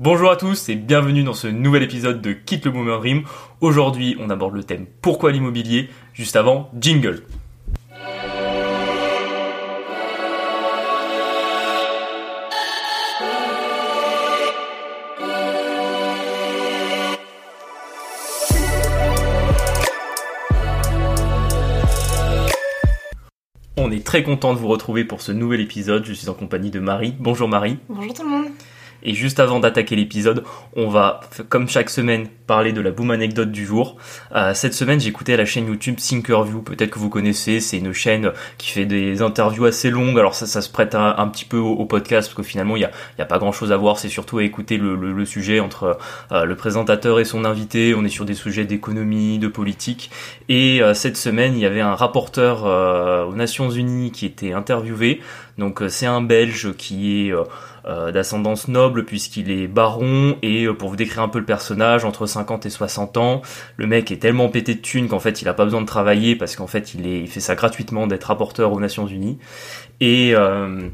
Bonjour à tous et bienvenue dans ce nouvel épisode de Quitte le Boomer Dream. Aujourd'hui, on aborde le thème Pourquoi l'immobilier? Juste avant, jingle. On est très content de vous retrouver pour ce nouvel épisode. Je suis en compagnie de Marie. Bonjour Marie. Bonjour tout le monde. Et juste avant d'attaquer l'épisode, on va, comme chaque semaine, parler de la boom anecdote du jour. Euh, cette semaine, écouté la chaîne YouTube Thinkerview, peut-être que vous connaissez, c'est une chaîne qui fait des interviews assez longues, alors ça, ça se prête un, petit peu au, podcast, parce que finalement, il n'y a, a, pas grand-chose à voir, c'est surtout à écouter le, sujet entre euh, le présentateur et son invité, on est sur des sujets d'économie, de politique, et euh, cette semaine, il y avait un rapporteur aux Nations Unies qui était interviewé, donc c'est un Belge qui est euh, d'ascendance noble puisqu'il est baron et euh, pour vous décrire un peu le personnage entre 50 et 60 ans le mec est tellement pété de thunes qu'en fait il a pas besoin de travailler parce qu'en fait il, il fait ça gratuitement d'être rapporteur aux Nations Unies. Et euh,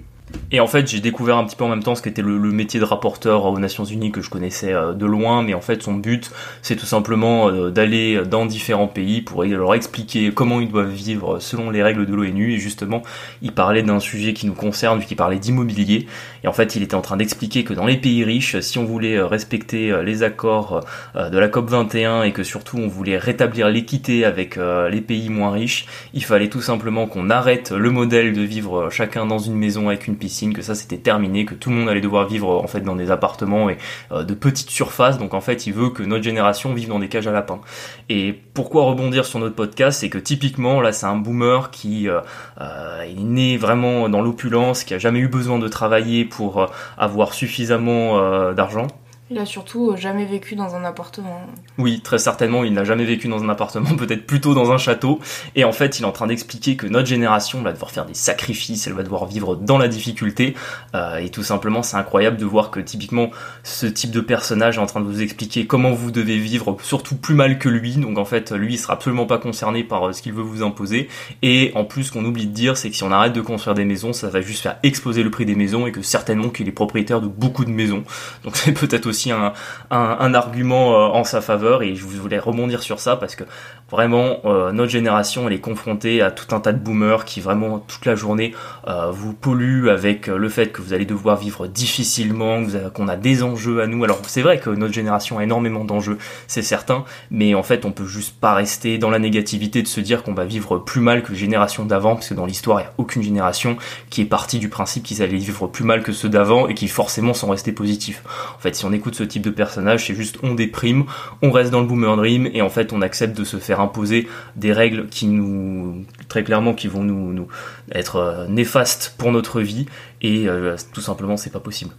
et en fait, j'ai découvert un petit peu en même temps ce qu'était le, métier de rapporteur aux Nations Unies que je connaissais euh, de loin, mais en fait, son but, c'est tout simplement euh, d'aller dans différents pays pour leur expliquer comment ils doivent vivre selon les règles de l'ONU. Et justement, il parlait d'un sujet qui nous concerne, vu parlait d'immobilier. Et en fait, il était en train d'expliquer que dans les pays riches, si on voulait euh, respecter les accords de la COP 21 et que surtout on voulait rétablir l'équité avec les pays moins riches, il fallait tout simplement qu'on arrête le modèle de vivre chacun dans une maison avec une que ça c'était terminé, que tout le monde allait devoir vivre en fait dans des appartements et euh, de petites surfaces. Donc en fait, il veut que notre génération vive dans des cages à lapins. Et pourquoi rebondir sur notre podcast, c'est que typiquement là, c'est un boomer qui euh, euh, est né vraiment dans l'opulence, qui a jamais eu besoin de travailler pour avoir suffisamment d'argent il a surtout euh, jamais vécu dans un appartement. Oui, très certainement, il n'a jamais vécu dans un appartement, peut-être plutôt dans un château. Et en fait, il est en train d'expliquer que notre génération va devoir faire des sacrifices, elle va devoir vivre dans la difficulté. Euh, et tout simplement, c'est incroyable de voir que typiquement, ce type de personnage est en train de vous expliquer comment vous devez vivre, surtout plus mal que lui. Donc en fait, lui, il sera absolument pas concerné par euh, ce qu'il veut vous imposer. Et en plus, ce qu'on oublie de dire, c'est que si on arrête de construire des maisons, ça va juste faire exploser le prix des maisons et que certainement qu'il est propriétaire de beaucoup de maisons. Donc c'est peut-être aussi un, un, argument euh, en sa faveur et je voulais rebondir sur ça parce que vraiment euh, notre génération elle est confrontée à tout un tas de boomers qui vraiment toute la journée euh, vous polluent avec le fait que vous allez devoir vivre difficilement, qu'on a des enjeux à nous. Alors c'est vrai que notre génération a énormément d'enjeux, c'est certain, mais en fait on peut juste pas rester dans la négativité de se dire qu'on va vivre plus mal que les générations d'avant parce que dans l'histoire il n'y a aucune génération qui est partie du principe qu'ils allaient vivre plus mal que ceux d'avant et qui forcément sont restés positifs. En fait si on écoute ce type de personnage, c'est juste on déprime, on reste dans le boomer dream et en fait on accepte de se faire imposer des règles qui nous, très clairement, qui vont nous, être euh, néfastes pour notre vie et euh, tout simplement c'est pas possible.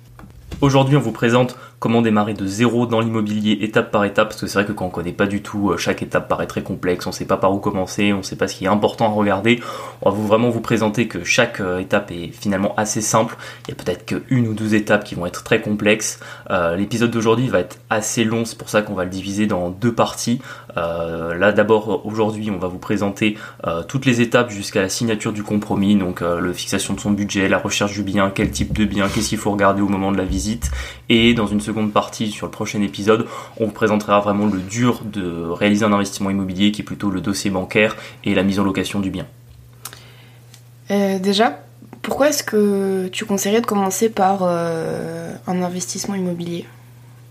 Aujourd'hui, on vous présente comment démarrer de zéro dans l'immobilier étape par étape, parce que c'est vrai que quand on connaît pas du tout, euh, chaque étape paraît très complexe, on sait pas par où commencer, on sait pas ce qui est important à regarder. On va vous vraiment vous présenter que chaque euh, étape est finalement assez simple. Il y a peut-être qu'une ou deux étapes qui vont être très complexes. Euh, l'épisode d'aujourd'hui va être assez long, c'est pour ça qu'on va le diviser dans deux parties. là d'abord aujourd'hui on va vous présenter toutes les étapes jusqu'à la signature du compromis, donc la fixation de son budget, la recherche du bien, quel type de bien, qu'est-ce qu'il faut regarder au moment de la visite. Et dans une seconde partie, sur le prochain épisode, on vous présentera vraiment le dur de réaliser un investissement immobilier qui est plutôt le dossier bancaire et la mise en location du bien. Euh, déjà, pourquoi est-ce que tu conseillerais de commencer par euh, un investissement immobilier?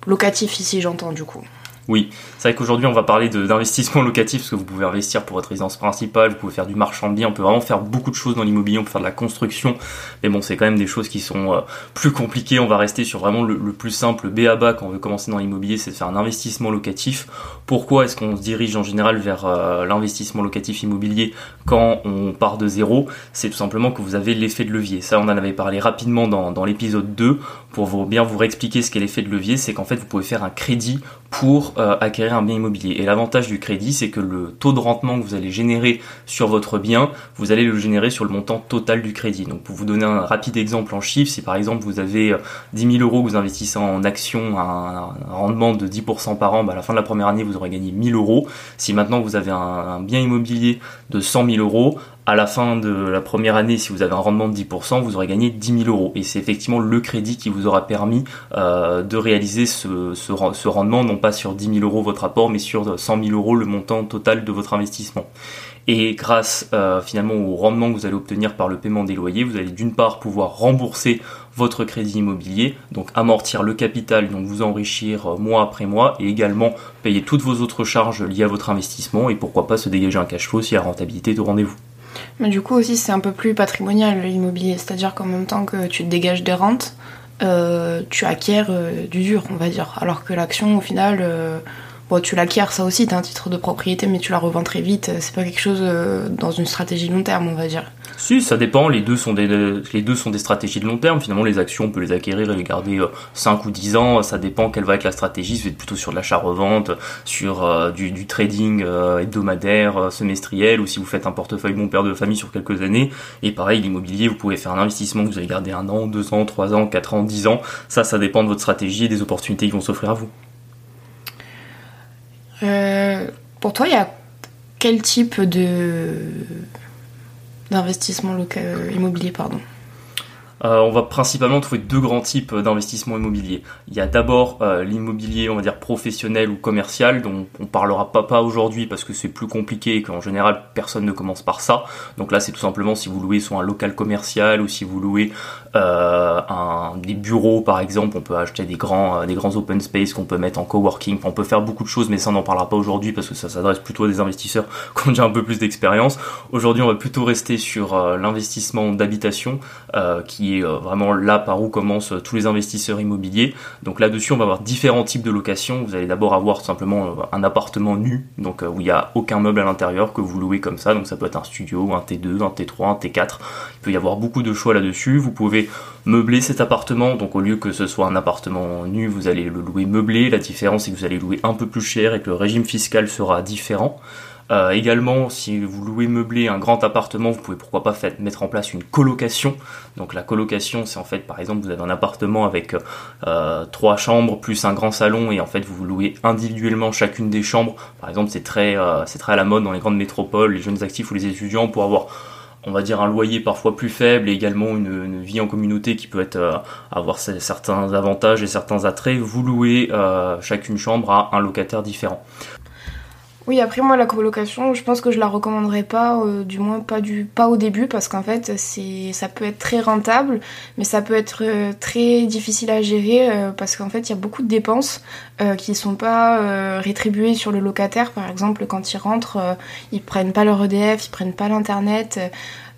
Locatif ici j'entends du coup. Oui, c'est vrai qu'aujourd'hui on va parler d'investissement locatif parce que vous pouvez investir pour votre résidence principale, vous pouvez faire du marchand de biens, on peut vraiment faire beaucoup de choses dans l'immobilier, on peut faire de la construction, mais bon c'est quand même des choses qui sont euh, plus compliquées, on va rester sur vraiment le, plus simple, B à quand on veut commencer dans l'immobilier, c'est de faire un investissement locatif. Pourquoi est-ce qu'on se dirige en général vers euh, l'investissement locatif immobilier quand on part de zéro? C'est tout simplement que vous avez l'effet de levier. Ça on en avait parlé rapidement dans, dans l'épisode 2 pour bien vous réexpliquer ce qu'est l'effet de levier, c'est qu'en fait vous pouvez faire un crédit pour euh, acquérir un bien immobilier. Et l'avantage du crédit, c'est que le taux de rendement que vous allez générer sur votre bien, vous allez le générer sur le montant total du crédit. Donc pour vous donner un rapide exemple en chiffres, si par exemple vous avez 10 euh, 000 euros vous investissez en actions un, rendement de 10% par an, bah à la fin de la première année vous aurez gagné 1000 euros. Si maintenant vous avez un, bien immobilier de 100 000 euros, à la fin de la première année, si vous avez un rendement de 10%, vous aurez gagné 10 000 euros. Et c'est effectivement le crédit qui vous aura permis euh, de réaliser ce, ce, rendement, non pas sur 10 000 euros votre apport, mais sur 100 000 euros le montant total de votre investissement. Et grâce euh, finalement au rendement que vous allez obtenir par le paiement des loyers, vous allez d'une part pouvoir rembourser votre crédit immobilier, donc amortir le capital, donc vous enrichir euh, mois après mois, et également payer toutes vos autres charges liées à votre investissement, et pourquoi pas se dégager un cash flow si la rentabilité est au rendez-vous. Mais du coup aussi c'est un peu plus patrimonial l'immobilier, c'est-à-dire qu'en même temps que tu dégages des rentes, euh, tu acquiers euh, du dur, on va dire. Alors que l'action au final, euh, bon, tu l'acquiers ça aussi, t'as un titre de propriété, mais tu la revends très vite. C'est pas quelque chose dans une stratégie long terme, on va dire. Si, ça dépend. Les deux sont des, les deux sont des stratégies de long terme. Finalement, les actions, on peut les acquérir et les garder 5 euh, ou 10 ans. Ça dépend quelle va être la stratégie. Êtes plutôt sur de l'achat-revente, sur euh, du, trading euh, hebdomadaire, semestriel, ou si vous faites un portefeuille bon père de famille sur quelques années. Et pareil, l'immobilier, vous pouvez faire un investissement que vous allez garder un an, deux ans, trois ans, quatre ans, dix ans. Ça, ça dépend de votre stratégie et des opportunités qui vont s'offrir à vous. Pour toi, il y a quel type de d'investissement local, immobilier, pardon? Euh, on va principalement trouver deux grands types d'investissement immobilier. Il y a d'abord euh, l'immobilier, on va dire professionnel ou commercial, dont on parlera pas, pas aujourd'hui parce que c'est plus compliqué et qu'en général personne ne commence par ça. Donc là, c'est tout simplement si vous louez soit un local commercial ou si vous louez euh, des bureaux par exemple, on peut acheter des grands, des grands open space qu'on peut mettre en coworking. on peut faire beaucoup de choses, mais ça on n'en parlera pas aujourd'hui parce que ça s'adresse plutôt à des investisseurs qui ont déjà un peu plus d'expérience. Aujourd'hui, on va plutôt rester sur l'investissement d'habitation qui est euh, vraiment là par où commencent euh, tous les investisseurs immobiliers. Donc là-dessus, on va avoir différents types de locations. Vous allez d'abord avoir simplement euh, un appartement nu, donc où il n'y a aucun meuble à l'intérieur que vous louez comme ça. Donc ça peut être un studio, un T2, un T3, un T4. Il peut y avoir beaucoup de choix là-dessus. Vous pouvez meubler cet appartement. Donc au lieu que ce soit un appartement nu, vous allez le louer meublé. La différence, c'est que vous allez louer un peu plus cher et que le régime fiscal sera différent. Euh, également, si vous louez meublé un grand appartement, vous pouvez pourquoi pas mettre en place une colocation. Donc la colocation, c'est en fait, par exemple, vous avez un appartement avec euh, trois chambres plus un grand salon et en fait vous louez individuellement chacune des chambres. Par exemple, c'est très, euh, c'est très à la mode dans les grandes métropoles, les jeunes actifs ou les étudiants pour avoir on va dire un loyer parfois plus faible et également une, vie en communauté qui peut être avoir certains avantages et certains attraits, vous louez chacune chambre à un locataire différent. Oui, après moi la colocation, je pense que je la recommanderais pas, euh, du moins pas du pas au début parce qu'en fait c'est ça peut être très rentable, mais ça peut être euh, très difficile à gérer euh, parce qu'en fait il y a beaucoup de dépenses qui sont pas rétribuées sur le locataire. Par exemple, quand ils rentrent, ils prennent pas leur EDF, ils prennent pas l'internet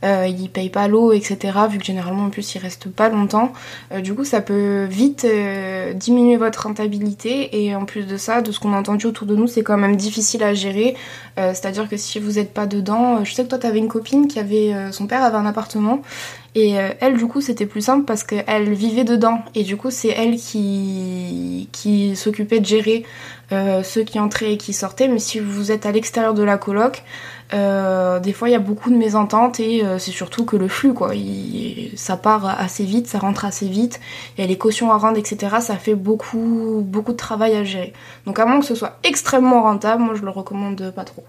euh, ils payent pas l'eau, etc. Vu que généralement en plus ils restent pas longtemps. Euh, du coup ça peut vite euh, diminuer votre rentabilité et en plus de ça, de ce qu'on a entendu autour de nous, c'est quand même difficile à gérer. Euh, c'est-à-dire que si vous n'êtes pas dedans, je sais que toi t'avais une copine qui avait, son père avait un appartement et elle, du coup, c'était plus simple parce qu'elle vivait dedans. Et du coup, c'est elle qui, qui s'occupait de gérer ceux qui entraient et qui sortaient. Mais si vous êtes à l'extérieur de la coloc, euh, des fois, il y a beaucoup de mésententes et euh, c'est surtout que le flux, quoi, ça part assez vite, ça rentre assez vite. Il y a les cautions à rendre, etc. Ça fait beaucoup, beaucoup de travail à gérer. Donc, à moins que ce soit extrêmement rentable, moi, je le recommande pas trop.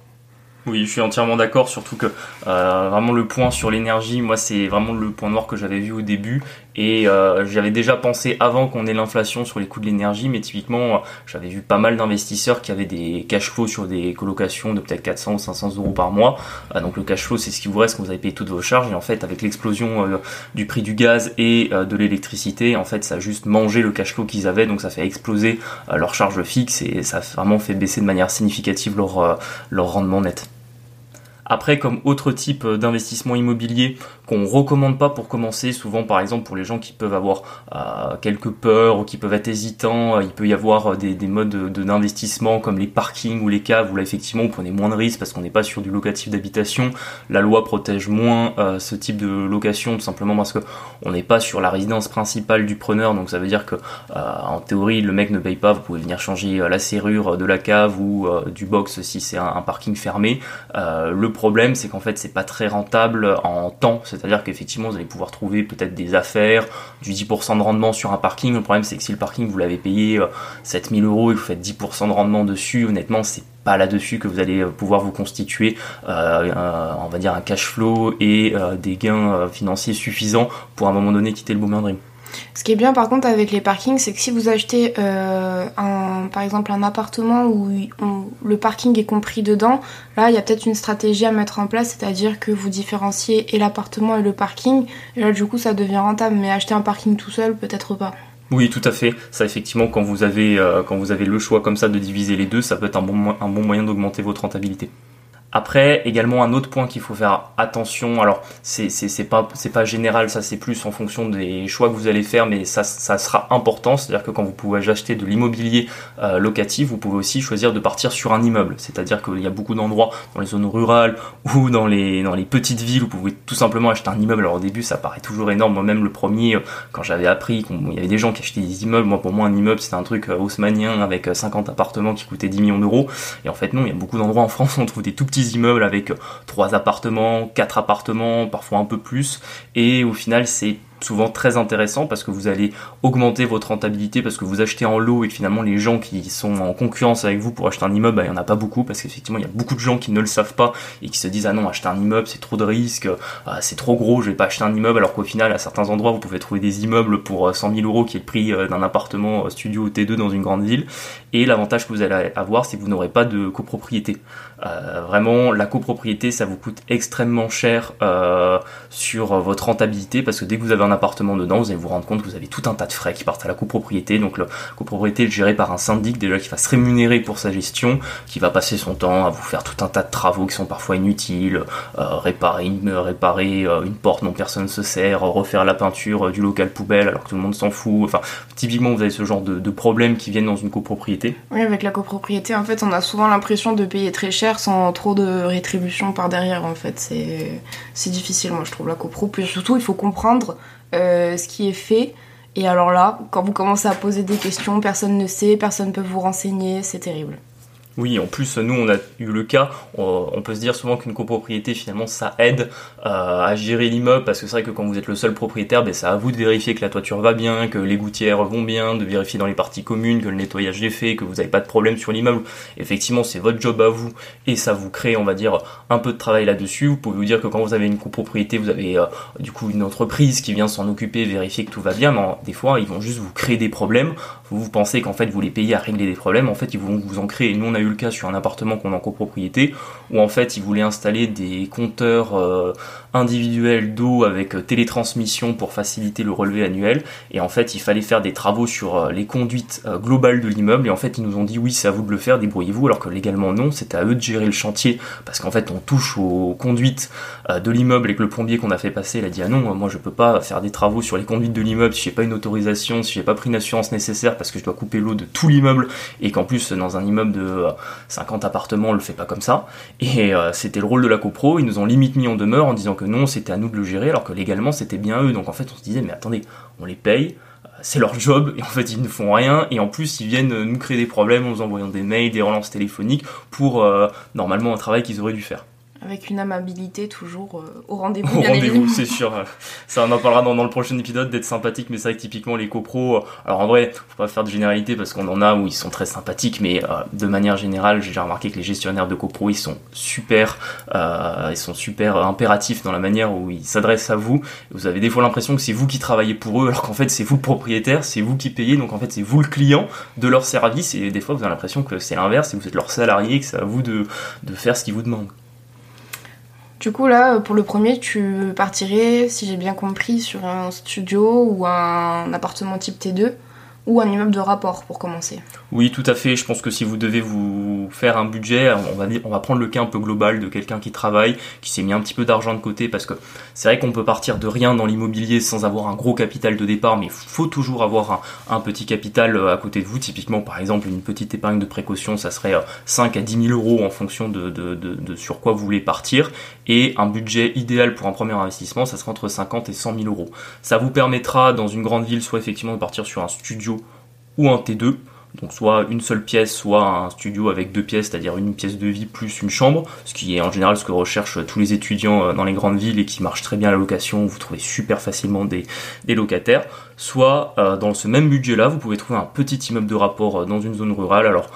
Oui, je suis entièrement d'accord, surtout que euh, vraiment le point sur l'énergie, moi c'est vraiment le point noir que j'avais vu au début et euh, j'avais déjà pensé avant qu'on ait l'inflation sur les coûts de l'énergie, mais typiquement j'avais vu pas mal d'investisseurs qui avaient des cash flows sur des colocations de peut-être 400 ou 500 euros par mois. Euh, donc le cash flow c'est ce qui vous reste quand vous avez payé toutes vos charges et en fait avec l'explosion du prix du gaz et de l'électricité, en fait ça a juste mangé le cash flow qu'ils avaient, donc ça fait exploser leurs charges fixes et ça a vraiment fait baisser de manière significative leur rendement net. Après, comme autre type euh, d'investissement immobilier qu'on recommande pas pour commencer, souvent par exemple pour les gens qui peuvent avoir euh, quelques peurs ou qui peuvent être hésitants, euh, il peut y avoir des, modes d'investissement comme les parkings ou les caves où là effectivement vous prenez moins de risques parce qu'on n'est pas sur du locatif d'habitation. La loi protège moins ce type de location tout simplement parce que on n'est pas sur la résidence principale du preneur, donc ça veut dire que en théorie le mec ne paye pas, vous pouvez venir changer la serrure de la cave ou du box si c'est un, parking fermé. Problème, c'est qu'en fait, c'est pas très rentable en temps. C'est-à-dire qu'effectivement, vous allez pouvoir trouver peut-être des affaires, du 10% de rendement sur un parking. Le problème, c'est que si le parking, vous l'avez payé 7000 euros et que vous faites 10% de rendement dessus, honnêtement, c'est pas là-dessus que vous allez pouvoir vous constituer, on va dire, un cash flow et des gains financiers suffisants pour à un moment donné quitter le Boomerang. Ce qui est bien par contre avec les parkings, c'est que si vous achetez euh, par exemple un appartement où le parking est compris dedans, là il y a peut-être une stratégie à mettre en place, c'est-à-dire que vous différenciez l'appartement et le parking, et là du coup ça devient rentable, mais acheter un parking tout seul, peut-être pas. Oui, tout à fait. Ça, effectivement, quand vous avez, euh, quand vous avez le choix comme ça de diviser les deux, ça peut être un bon moyen d'augmenter votre rentabilité. Après, également un autre point qu'il faut faire attention. Alors, c'est pas c'est pas général, ça c'est plus en fonction des choix que vous allez faire, mais ça ça sera important. C'est-à-dire que quand vous pouvez acheter de l'immobilier euh, locatif, vous pouvez aussi choisir de partir sur un immeuble. C'est-à-dire qu'il y a beaucoup d'endroits dans les zones rurales ou dans les dans les petites villes où vous pouvez tout simplement acheter un immeuble. Alors au début, ça paraît toujours énorme. Moi-même, le premier, euh, quand j'avais appris qu'il y avait des gens qui achetaient des immeubles, moi pour moi un immeuble c'était un truc euh, haussmanien avec 50 appartements qui coûtaient 10 millions d'euros. Et en fait non, il y a beaucoup d'endroits en France où on trouve des tout petits immeubles avec trois appartements, quatre appartements, parfois un peu plus. Et au final, c'est souvent très intéressant parce que vous allez augmenter votre rentabilité parce que vous achetez en lot et que finalement les gens qui sont en concurrence avec vous pour acheter un immeuble, bah, il n'y en a pas beaucoup parce qu'effectivement il y a beaucoup de gens qui ne le savent pas et qui se disent ah non acheter un immeuble c'est trop de risques, ah, c'est trop gros, je vais pas acheter un immeuble alors qu'au final à certains endroits vous pouvez trouver des immeubles pour 100 euh, 000 euros qui est le prix euh, d'un appartement euh, studio T2 dans une grande ville et l'avantage que vous allez avoir c'est que vous n'aurez pas de copropriété. vraiment la copropriété ça vous coûte extrêmement cher sur votre rentabilité parce que dès que vous avez un appartement dedans, vous allez vous rendre compte que vous avez tout un tas de frais qui partent à la copropriété. Donc la copropriété est gérée par un syndic déjà qui va se rémunérer pour sa gestion, qui va passer son temps à vous faire tout un tas de travaux qui sont parfois inutiles, euh, réparer, une, réparer euh, une porte dont personne ne se sert, refaire la peinture du local poubelle alors que tout le monde s'en fout. Enfin, typiquement vous avez ce genre de, de problèmes qui viennent dans une copropriété. Oui, avec la copropriété, en fait, on a souvent l'impression de payer très cher sans trop de rétribution par derrière. En fait, c'est difficile, moi je trouve la copro. Puis surtout, il faut comprendre euh, ce qui est fait. Et alors là, quand vous commencez à poser des questions, personne ne sait, personne ne peut vous renseigner, c'est terrible. Oui, en plus, nous, on a eu le cas, on peut se dire souvent qu'une copropriété, finalement, ça aide euh, à gérer l'immeuble, parce que c'est vrai que quand vous êtes le seul propriétaire, ben, c'est à vous de vérifier que la toiture va bien, que les gouttières vont bien, de vérifier dans les parties communes que le nettoyage est fait, que vous n'avez pas de problème sur l'immeuble. Effectivement, c'est votre job à vous, et ça vous crée, on va dire, un peu de travail là-dessus. Vous pouvez vous dire que quand vous avez une copropriété, vous avez euh, du coup une entreprise qui vient s'en occuper, vérifier que tout va bien, mais des fois, ils vont juste vous créer des problèmes. Vous, pensez qu'en fait, vous les payez à régler des problèmes, en fait, ils vont vous en créer. Nous, on a eu le cas sur un appartement qu'on a en copropriété, où en fait ils voulaient installer des compteurs euh, individuels d'eau avec euh, télétransmission pour faciliter le relevé annuel. Et en fait il fallait faire des travaux sur euh, les conduites globales de l'immeuble. Et en fait ils nous ont dit oui c'est à vous de le faire, débrouillez-vous. Alors que légalement non, c'était à eux de gérer le chantier. Parce qu'en fait on touche aux conduites de l'immeuble et que le plombier qu'on a fait passer il a dit ah non moi je peux pas faire des travaux sur les conduites de l'immeuble si j'ai pas une autorisation, si j'ai pas pris une assurance nécessaire parce que je dois couper l'eau de tout l'immeuble et qu'en plus dans un immeuble de 50 appartements on le fait pas comme ça. Et euh, c'était le rôle de la copro, ils nous ont limite mis en demeure en disant que non, c'était à nous de le gérer, alors que légalement c'était bien eux. Donc en fait on se disait mais attendez, on les paye, euh, c'est leur job et en fait ils ne font rien et en plus ils viennent nous créer des problèmes en nous envoyant des mails, des relances téléphoniques pour euh, normalement un travail qu'ils auraient dû faire. Avec une amabilité toujours euh, au rendez-vous. Au rendez-vous, c'est sûr. Ça, on en parlera dans, le prochain épisode d'être sympathique, mais ça, typiquement les copros. Euh, alors en vrai, faut pas faire de généralité parce qu'on en a où ils sont très sympathiques, mais euh, de manière générale, j'ai remarqué que les gestionnaires de copros, ils sont super, ils sont super impératifs dans la manière où ils s'adressent à vous. Vous avez des fois l'impression que c'est vous qui travaillez pour eux, alors qu'en fait c'est vous le propriétaire, c'est vous qui payez, donc en fait c'est vous le client de leur service, et des fois vous avez l'impression que c'est l'inverse, et vous êtes leur salarié, que c'est à vous de, de faire ce qu'ils vous demandent. Du coup, là, pour le premier, tu partirais, si j'ai bien compris, sur un studio ou un appartement type T2 ou un immeuble de rapport pour commencer. Oui, tout à fait. Je pense que si vous devez vous faire un budget, on va, prendre le cas un peu global de quelqu'un qui travaille, qui s'est mis un petit peu d'argent de côté, parce que c'est vrai qu'on peut partir de rien dans l'immobilier sans avoir un gros capital de départ, mais il faut toujours avoir un, petit capital euh, à côté de vous. Typiquement, par exemple, une petite épargne de précaution, ça serait 5 euh, à 10 000 euros en fonction de, de, de, sur quoi vous voulez partir. Et un budget idéal pour un premier investissement, ça serait entre 50 et 100 000 euros. Ça vous permettra, dans une grande ville, soit effectivement de partir sur un studio ou un T2 donc soit une seule pièce, soit un studio avec deux pièces, c'est-à-dire une pièce de vie plus une chambre, ce qui est en général ce que recherchent tous les étudiants dans les grandes villes et qui marche très bien à la location, vous trouvez super facilement des, locataires, soit dans ce même budget-là, vous pouvez trouver un petit immeuble de rapport dans une zone rurale, alors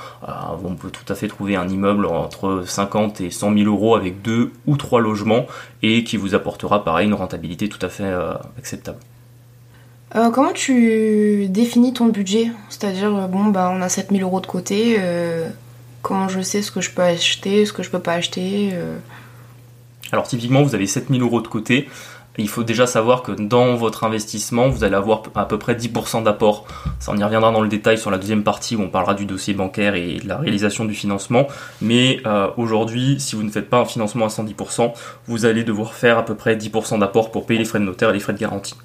on peut tout à fait trouver un immeuble entre 50 et 100 000 euros avec deux ou trois logements et qui vous apportera pareil une rentabilité tout à fait acceptable. Euh, comment tu définis ton budget? C'est-à-dire, euh, bon, bah, on a 7000 euros de côté, euh, comment je sais ce que je peux acheter, ce que je peux pas acheter Alors, typiquement, vous avez 7000 euros de côté. Il faut déjà savoir que dans votre investissement, vous allez avoir à peu près 10% d'apport. Ça, on y reviendra dans le détail sur la deuxième partie où on parlera du dossier bancaire et de la réalisation du financement. Mais aujourd'hui, si vous ne faites pas un financement à 110%, vous allez devoir faire à peu près 10% d'apport pour payer les frais de notaire et les frais de garantie.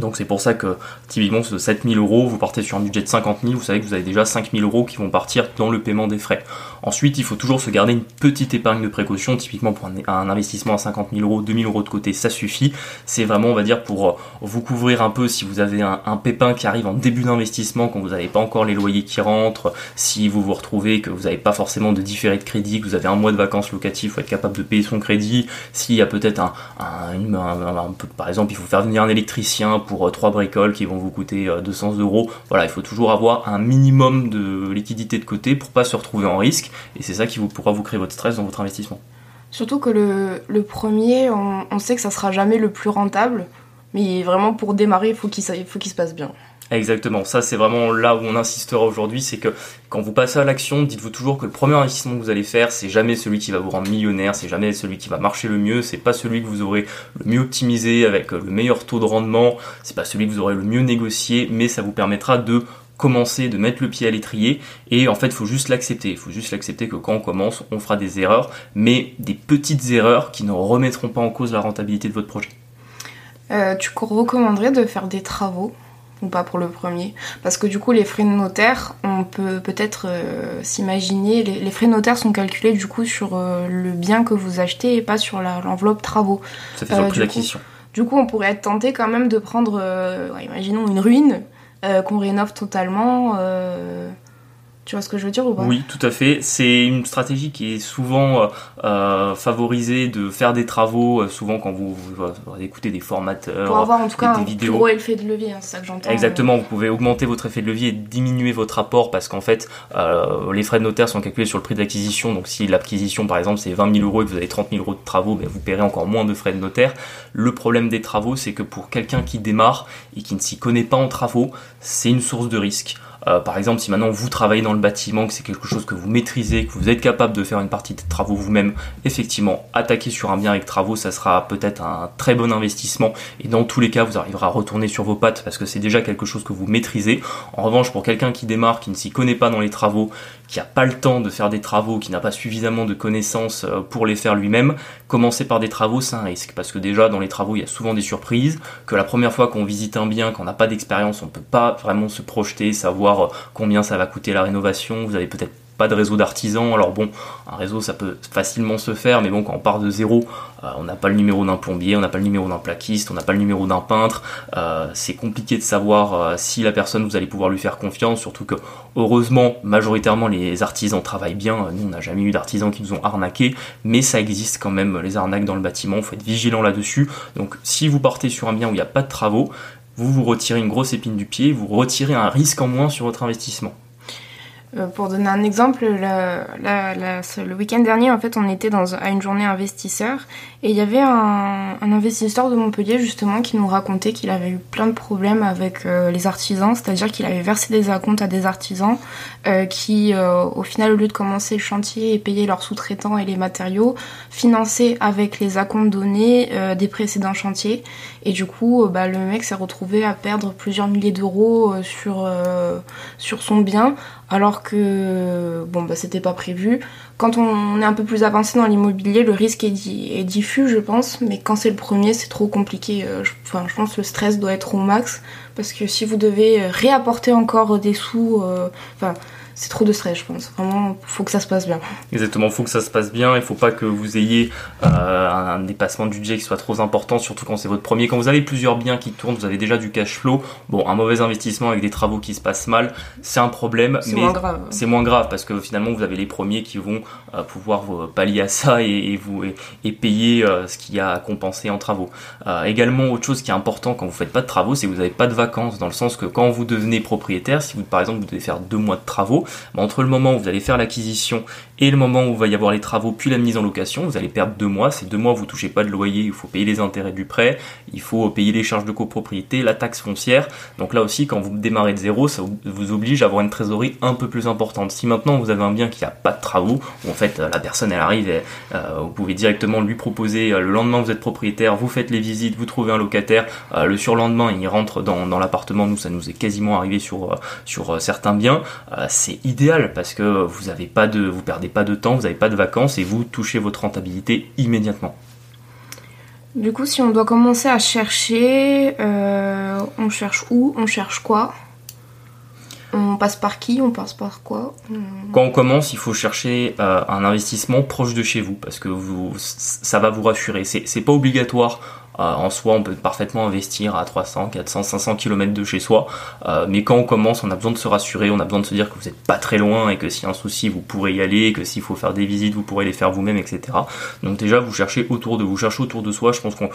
Donc c'est pour ça que typiquement ce 7000 euros, vous partez sur un budget de 50 000, vous savez que vous avez déjà 5000 euros qui vont partir dans le paiement des frais. Ensuite, il faut toujours se garder une petite épargne de précaution, typiquement pour un, investissement à 50 000 euros, 2000 euros de côté, ça suffit. C'est vraiment, on va dire, pour euh, vous couvrir un peu si vous avez un, pépin qui arrive en début d'investissement, quand vous n'avez pas encore les loyers qui rentrent, si vous vous retrouvez que vous n'avez pas forcément de différé de crédit, que vous avez un mois de vacances locatives, il faut être capable de payer son crédit, s'il y a peut-être un, un, peu, par exemple, il faut faire venir un électricien pour euh, trois bricoles qui vont vous coûter 200 euh, euros. Voilà, il faut toujours avoir un minimum de liquidité de côté pour pas se retrouver en risque. Et c'est ça qui vous, pourra vous créer votre stress dans votre investissement. Surtout que le, premier, on, sait que ça sera jamais le plus rentable. Mais vraiment, pour démarrer, il faut qu'il se passe bien. Exactement, ça c'est vraiment là où on insistera aujourd'hui, c'est que quand vous passez à l'action, dites-vous toujours que le premier investissement que vous allez faire, c'est jamais celui qui va vous rendre millionnaire, c'est jamais celui qui va marcher le mieux, c'est pas celui que vous aurez le mieux optimisé avec le meilleur taux de rendement, c'est pas celui que vous aurez le mieux négocié, mais ça vous permettra de commencer, de mettre le pied à l'étrier, et en fait, il faut juste l'accepter. Il faut juste l'accepter que quand on commence, on fera des erreurs, mais des petites erreurs qui ne remettront pas en cause la rentabilité de votre projet. Euh, tu recommanderais de faire des travaux ou pas pour le premier? Parce que du coup, les frais de notaire, on peut peut-être euh, s'imaginer, les, frais de notaire sont calculés du coup sur euh, le bien que vous achetez et pas sur l'enveloppe travaux. Ça fait sur le prix d'acquisition. Du coup, on pourrait être tenté quand même de prendre, imaginons une ruine qu'on rénove totalement tu vois ce que je veux dire ou pas? Oui, tout à fait. C'est une stratégie qui est souvent euh, euh, favorisée de faire des travaux, euh, souvent quand vous, écoutez des formateurs. Pour avoir en tout cas un plus gros effet de levier, hein, c'est ça que j'entends. Exactement, vous pouvez augmenter votre effet de levier et diminuer votre apport parce qu'en fait, les frais de notaire sont calculés sur le prix de l'acquisition. Donc si l'acquisition, par exemple, c'est 20 000 euros et que vous avez 30 000 euros de travaux, ben, vous paierez encore moins de frais de notaire. Le problème des travaux, c'est que pour quelqu'un qui démarre et qui ne s'y connaît pas en travaux, c'est une source de risque. Euh, par exemple, si maintenant vous travaillez dans le bâtiment, que c'est quelque chose que vous maîtrisez, que vous êtes capable de faire une partie de travaux vous-même, effectivement, attaquer sur un bien avec travaux, ça sera peut-être un très bon investissement. Et dans tous les cas, vous arriverez à retourner sur vos pattes parce que c'est déjà quelque chose que vous maîtrisez. En revanche, pour quelqu'un qui démarre, qui ne s'y connaît pas dans les travaux, qui n'a pas le temps de faire des travaux, qui n'a pas suffisamment de connaissances euh, pour les faire lui-même, commencer par des travaux, c'est un risque. Parce que déjà, dans les travaux, il y a souvent des surprises, que la première fois qu'on visite un bien, qu'on n'a pas d'expérience, on ne peut pas vraiment se projeter, savoir euh, combien ça va coûter la rénovation, vous avez peut-être pas de réseau d'artisans. Alors bon, un réseau ça peut facilement se faire, mais bon quand on part de zéro, euh, on n'a pas le numéro d'un plombier, on n'a pas le numéro d'un plaquiste, on n'a pas le numéro d'un peintre. Euh, c'est compliqué de savoir euh, si la personne vous allez pouvoir lui faire confiance, surtout que heureusement majoritairement les artisans travaillent bien. Nous on n'a jamais eu d'artisans qui nous ont arnaqué, mais ça existe quand même les arnaques dans le bâtiment. Faut être vigilant là-dessus. Donc si vous partez sur un bien où il n'y a pas de travaux, vous vous retirez une grosse épine du pied, vous retirez un risque en moins sur votre investissement. Euh, pour donner un exemple, le week-end dernier, en fait, on était dans, à une journée investisseur et il y avait un, investisseur de Montpellier justement qui nous racontait qu'il avait eu plein de problèmes avec euh, les artisans, c'est-à-dire qu'il avait versé des acomptes à des artisans euh, qui, au final, au lieu de commencer le chantier et payer leurs sous-traitants et les matériaux, finançaient avec les acomptes donnés des précédents chantiers. Et du coup, bah, le mec s'est retrouvé à perdre plusieurs milliers d'euros sur, sur son bien alors que bon bah c'était pas prévu quand on est un peu plus avancé dans l'immobilier, le risque est, diffus, je pense, mais quand c'est le premier, c'est trop compliqué. Je, enfin, je pense que le stress doit être au max, parce que si vous devez réapporter encore des sous, enfin, c'est trop de stress, je pense. Vraiment, faut que ça se passe bien. Exactement, faut que ça se passe bien. Il faut pas que vous ayez euh, un dépassement de budget qui soit trop important, surtout quand c'est votre premier. Quand vous avez plusieurs biens qui tournent, vous avez déjà du cash flow. Bon, un mauvais investissement avec des travaux qui se passent mal, c'est un problème. C'est moins grave. C'est moins grave parce que finalement, vous avez les premiers qui vont euh, pouvoir vous pallier à ça et, vous et, payer euh, ce qu'il y a à compenser en travaux. également, autre chose qui est important quand vous faites pas de travaux, c'est que vous n'avez pas de vacances, dans le sens que quand vous devenez propriétaire, si vous par exemple vous devez faire deux mois de travaux, entre le moment où vous allez faire l'acquisition et le moment où il va y avoir les travaux puis la mise en location, vous allez perdre deux mois. Ces deux mois, vous touchez pas de loyer, il faut payer les intérêts du prêt, il faut payer les charges de copropriété, la taxe foncière. Donc là aussi, quand vous démarrez de zéro, ça vous oblige à avoir une trésorerie un peu plus importante. Si maintenant vous avez un bien qui n'a pas de travaux, où en fait la personne elle arrive, et, euh, vous pouvez directement lui proposer euh, le lendemain vous êtes propriétaire, vous faites les visites, vous trouvez un locataire, euh, le surlendemain il rentre dans, dans l'appartement. Nous ça nous est quasiment arrivé sur sur certains biens. c'est idéal parce que vous avez pas de, vous perdez pas de temps, vous n'avez pas de vacances et vous touchez votre rentabilité immédiatement. Du coup, si on doit commencer à chercher, euh, on cherche où On cherche quoi? On passe par qui On passe par quoi? Quand on commence, il faut chercher euh, un investissement proche de chez vous parce que vous, ça va vous rassurer. C'est pas obligatoire euh, en soi, on peut parfaitement investir à 300, 400, 500 km de chez soi. Euh, mais quand on commence, on a besoin de se rassurer, on a besoin de se dire que vous n'êtes pas très loin et que s'il y a un souci, vous pourrez y aller, que s'il faut faire des visites, vous pourrez les faire vous-même, etc. Donc déjà, vous cherchez autour de vous, cherchez autour de soi. Je pense qu'on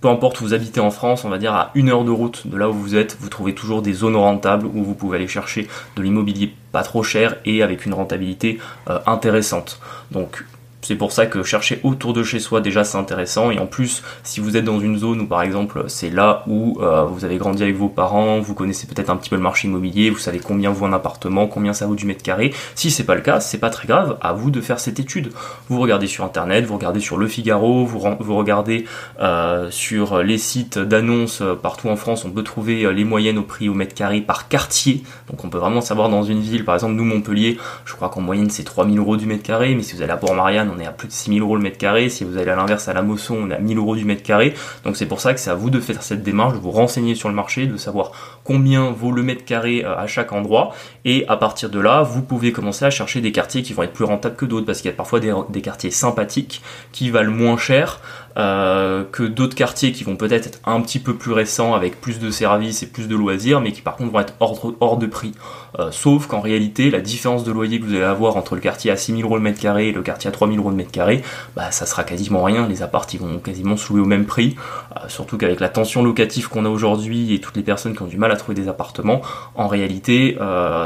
peu importe où vous habitez en France, on va dire à une heure de route de là où vous êtes, vous trouvez toujours des zones rentables où vous pouvez aller chercher de l'immobilier pas trop cher et avec une rentabilité euh, intéressante. Donc c'est pour ça que chercher autour de chez soi déjà c'est intéressant et en plus si vous êtes dans une zone où par exemple c'est là où euh, vous avez grandi avec vos parents, vous connaissez peut-être un petit peu le marché immobilier, vous savez combien vaut un appartement, combien ça vaut du mètre carré. Si c'est pas le cas, c'est pas très grave, à vous de faire cette étude. Vous regardez sur internet, vous regardez sur Le Figaro, vous, regardez euh, sur les sites d'annonces euh, partout en France, on peut trouver les moyennes au prix au mètre carré par quartier. Donc on peut vraiment savoir dans une ville, par exemple nous Montpellier, je crois qu'en moyenne c'est 3000 euros du mètre carré, mais si vous allez à Port-Marianne on est à plus de 6000 euros le mètre carré. Si vous allez à l'inverse à la Mosson, on est à 1000 euros du mètre carré. Donc c'est pour ça que c'est à vous de faire cette démarche, de vous renseigner sur le marché, de savoir combien vaut le mètre carré euh, à chaque endroit. Et à partir de là, vous pouvez commencer à chercher des quartiers qui vont être plus rentables que d'autres, parce qu'il y a parfois des, des quartiers sympathiques qui valent moins cher. Euh, que d'autres quartiers qui vont peut-être être un petit peu plus récents avec plus de services et plus de loisirs, mais qui par contre vont être hors, de prix. Euh, sauf qu'en réalité, la différence de loyer que vous allez avoir entre le quartier à 6000 euros le mètre carré et le quartier à 3000 euros le mètre carré, bah, ça sera quasiment rien. Les apparts ils vont quasiment se louer au même prix. Euh, surtout qu'avec la tension locative qu'on a aujourd'hui et toutes les personnes qui ont du mal à trouver des appartements, en réalité,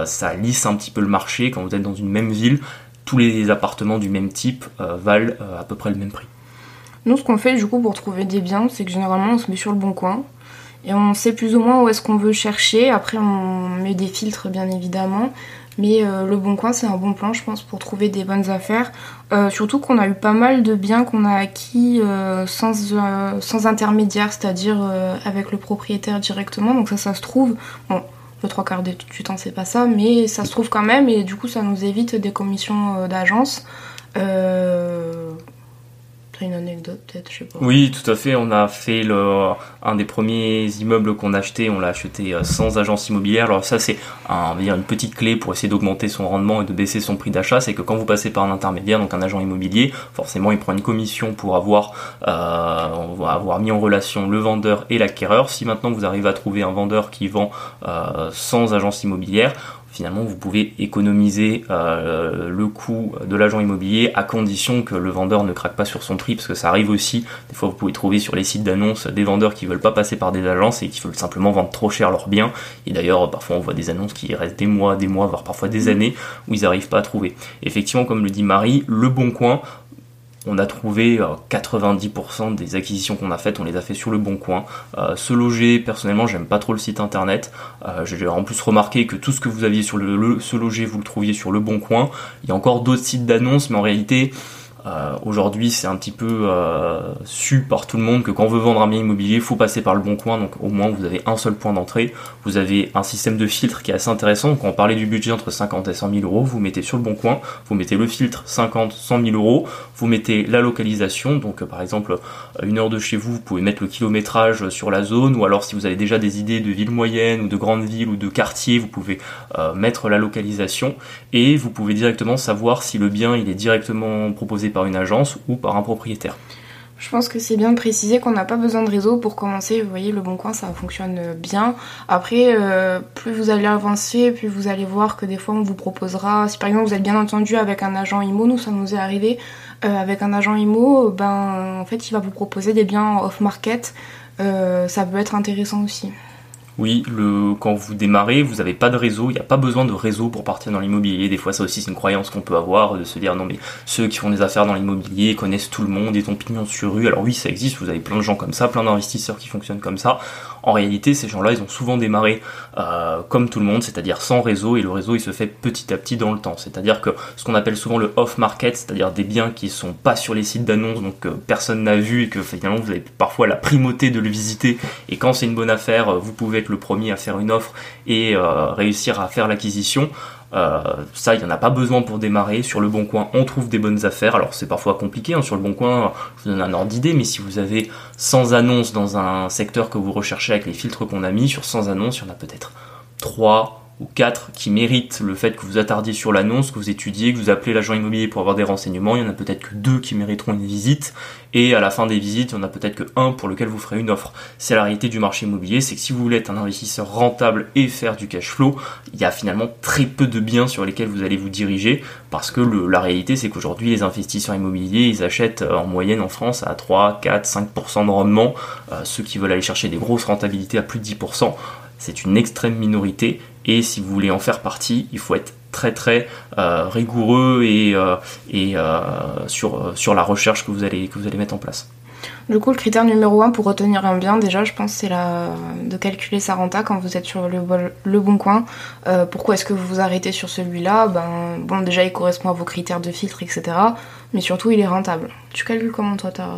ça lisse un petit peu le marché. Quand vous êtes dans une même ville, tous les appartements du même type valent à peu près le même prix. Nous, ce qu'on fait du coup pour trouver des biens, c'est que généralement on se met sur le bon coin et on sait plus ou moins où est-ce qu'on veut chercher. Après, on met des filtres bien évidemment. Mais euh, le bon coin, c'est un bon plan, je pense, pour trouver des bonnes affaires. Euh, surtout qu'on a eu pas mal de biens qu'on a acquis euh, sans, sans intermédiaire, c'est-à-dire avec le propriétaire directement. Donc ça, ça se trouve. Bon, le trois quarts du temps, c'est pas ça, mais ça se trouve quand même. Et du coup, ça nous évite des commissions d'agence une anecdote peut-être, je sais pas. Oui, tout à fait. On a fait le, un des premiers immeubles qu'on a acheté, on l'a acheté euh, sans agence immobilière. Alors ça, c'est un, une petite clé pour essayer d'augmenter son rendement et de baisser son prix d'achat. C'est que quand vous passez par un intermédiaire, donc un agent immobilier, forcément, il prend une commission pour avoir, euh, mis en relation le vendeur et l'acquéreur. Si maintenant vous arrivez à trouver un vendeur qui vend euh, sans agence immobilière, finalement vous pouvez économiser euh, le coût de l'agent immobilier à condition que le vendeur ne craque pas sur son prix parce que ça arrive aussi. Des fois vous pouvez trouver sur les sites d'annonces des vendeurs qui veulent pas passer par des agences et qui veulent simplement vendre trop cher leurs biens. Et d'ailleurs parfois on voit des annonces qui restent des mois des mois voire parfois des années où ils n'arrivent pas à trouver. Effectivement comme le dit Marie le bon coin on a trouvé 90% euh, des acquisitions qu'on a faites, on les a fait sur le bon coin. Euh, se loger, personnellement, j'aime pas trop le site internet. Euh, j'ai en plus remarqué que tout ce que vous aviez sur le, se loger, vous le trouviez sur le bon coin. Il y a encore d'autres sites d'annonces, mais en réalité, Euh, aujourd'hui, c'est un petit peu euh, su par tout le monde que quand on veut vendre un bien immobilier, il faut passer par le bon coin. Donc au moins, vous avez un seul point d'entrée. Vous avez un système de filtre qui est assez intéressant. Quand on parlait du budget entre 50 et 100 000 euros, vous mettez sur le bon coin, vous mettez le filtre 50, 100 000 euros, vous mettez la localisation. Donc par exemple, une heure de chez vous, vous pouvez mettre le kilométrage sur la zone. Ou alors si vous avez déjà des idées de ville moyenne ou de grande ville ou de quartier, vous pouvez mettre la localisation et vous pouvez directement savoir si le bien il est directement proposé par une agence ou par un propriétaire. Je pense que c'est bien de préciser qu'on n'a pas besoin de réseau pour commencer. Vous voyez, le Bon Coin, ça fonctionne bien. Après, euh, plus vous allez avancer, plus vous allez voir que des fois, on vous proposera... Si par exemple, vous êtes bien entendu avec un agent IMO, nous, ça nous est arrivé, euh, avec un agent IMO, ben, en fait, il va vous proposer des biens off-market. Euh, ça peut être intéressant aussi. Oui, le, quand vous démarrez, vous n'avez pas de réseau, il n'y a pas besoin de réseau pour partir dans l'immobilier. Des fois, ça aussi, c'est une croyance qu'on peut avoir, de se dire non, mais ceux qui font des affaires dans l'immobilier connaissent tout le monde, ils ont pignon sur rue. Alors oui, ça existe, vous avez plein de gens comme ça, plein d'investisseurs qui fonctionnent comme ça. En réalité, ces gens-là, ils ont souvent démarré euh, comme tout le monde, c'est-à-dire sans réseau, et le réseau, il se fait petit à petit dans le temps. C'est-à-dire que ce qu'on appelle souvent le off-market, c'est-à-dire des biens qui sont pas sur les sites d'annonces, donc que personne n'a vu, et que finalement vous avez parfois la primauté de le visiter, et quand c'est une bonne affaire, vous pouvez être le premier à faire une offre et euh, réussir à faire l'acquisition. Euh, ça, il n'y en a pas besoin pour démarrer. Sur le bon coin, on trouve des bonnes affaires. Alors c'est parfois compliqué. Hein. Sur le bon coin, je vous donne un ordre d'idée, mais si vous avez 100 annonces dans un secteur que vous recherchez avec les filtres qu'on a mis, sur 100 annonces, il y en a peut-être 3 ou quatre qui méritent le fait que vous attardiez sur l'annonce, que vous étudiez, que vous appelez l'agent immobilier pour avoir des renseignements. Il y en a peut-être que deux qui mériteront une visite. Et à la fin des visites, il y en a peut-être que un pour lequel vous ferez une offre. C'est la réalité du marché immobilier, c'est que si vous voulez être un investisseur rentable et faire du cash flow, il y a finalement très peu de biens sur lesquels vous allez vous diriger parce que la réalité c'est qu'aujourd'hui les investisseurs immobiliers ils achètent euh, en moyenne en France à 3, 4, 5% de rendement. Euh, ceux qui veulent aller chercher des grosses rentabilités à plus de 10%, c'est une extrême minorité et si vous voulez en faire partie, il faut être très très euh, rigoureux et, euh, et euh, sur, sur la recherche que vous, allez, que vous allez mettre en place. Du coup, le critère numéro un pour retenir un bien, déjà, je pense, c'est la... de calculer sa renta quand vous êtes sur le, le bon coin. pourquoi est-ce que vous vous arrêtez sur celui-là? Ben, bon, déjà, il correspond à vos critères de filtre, etc mais surtout il est rentable. Tu calcules comment toi ta,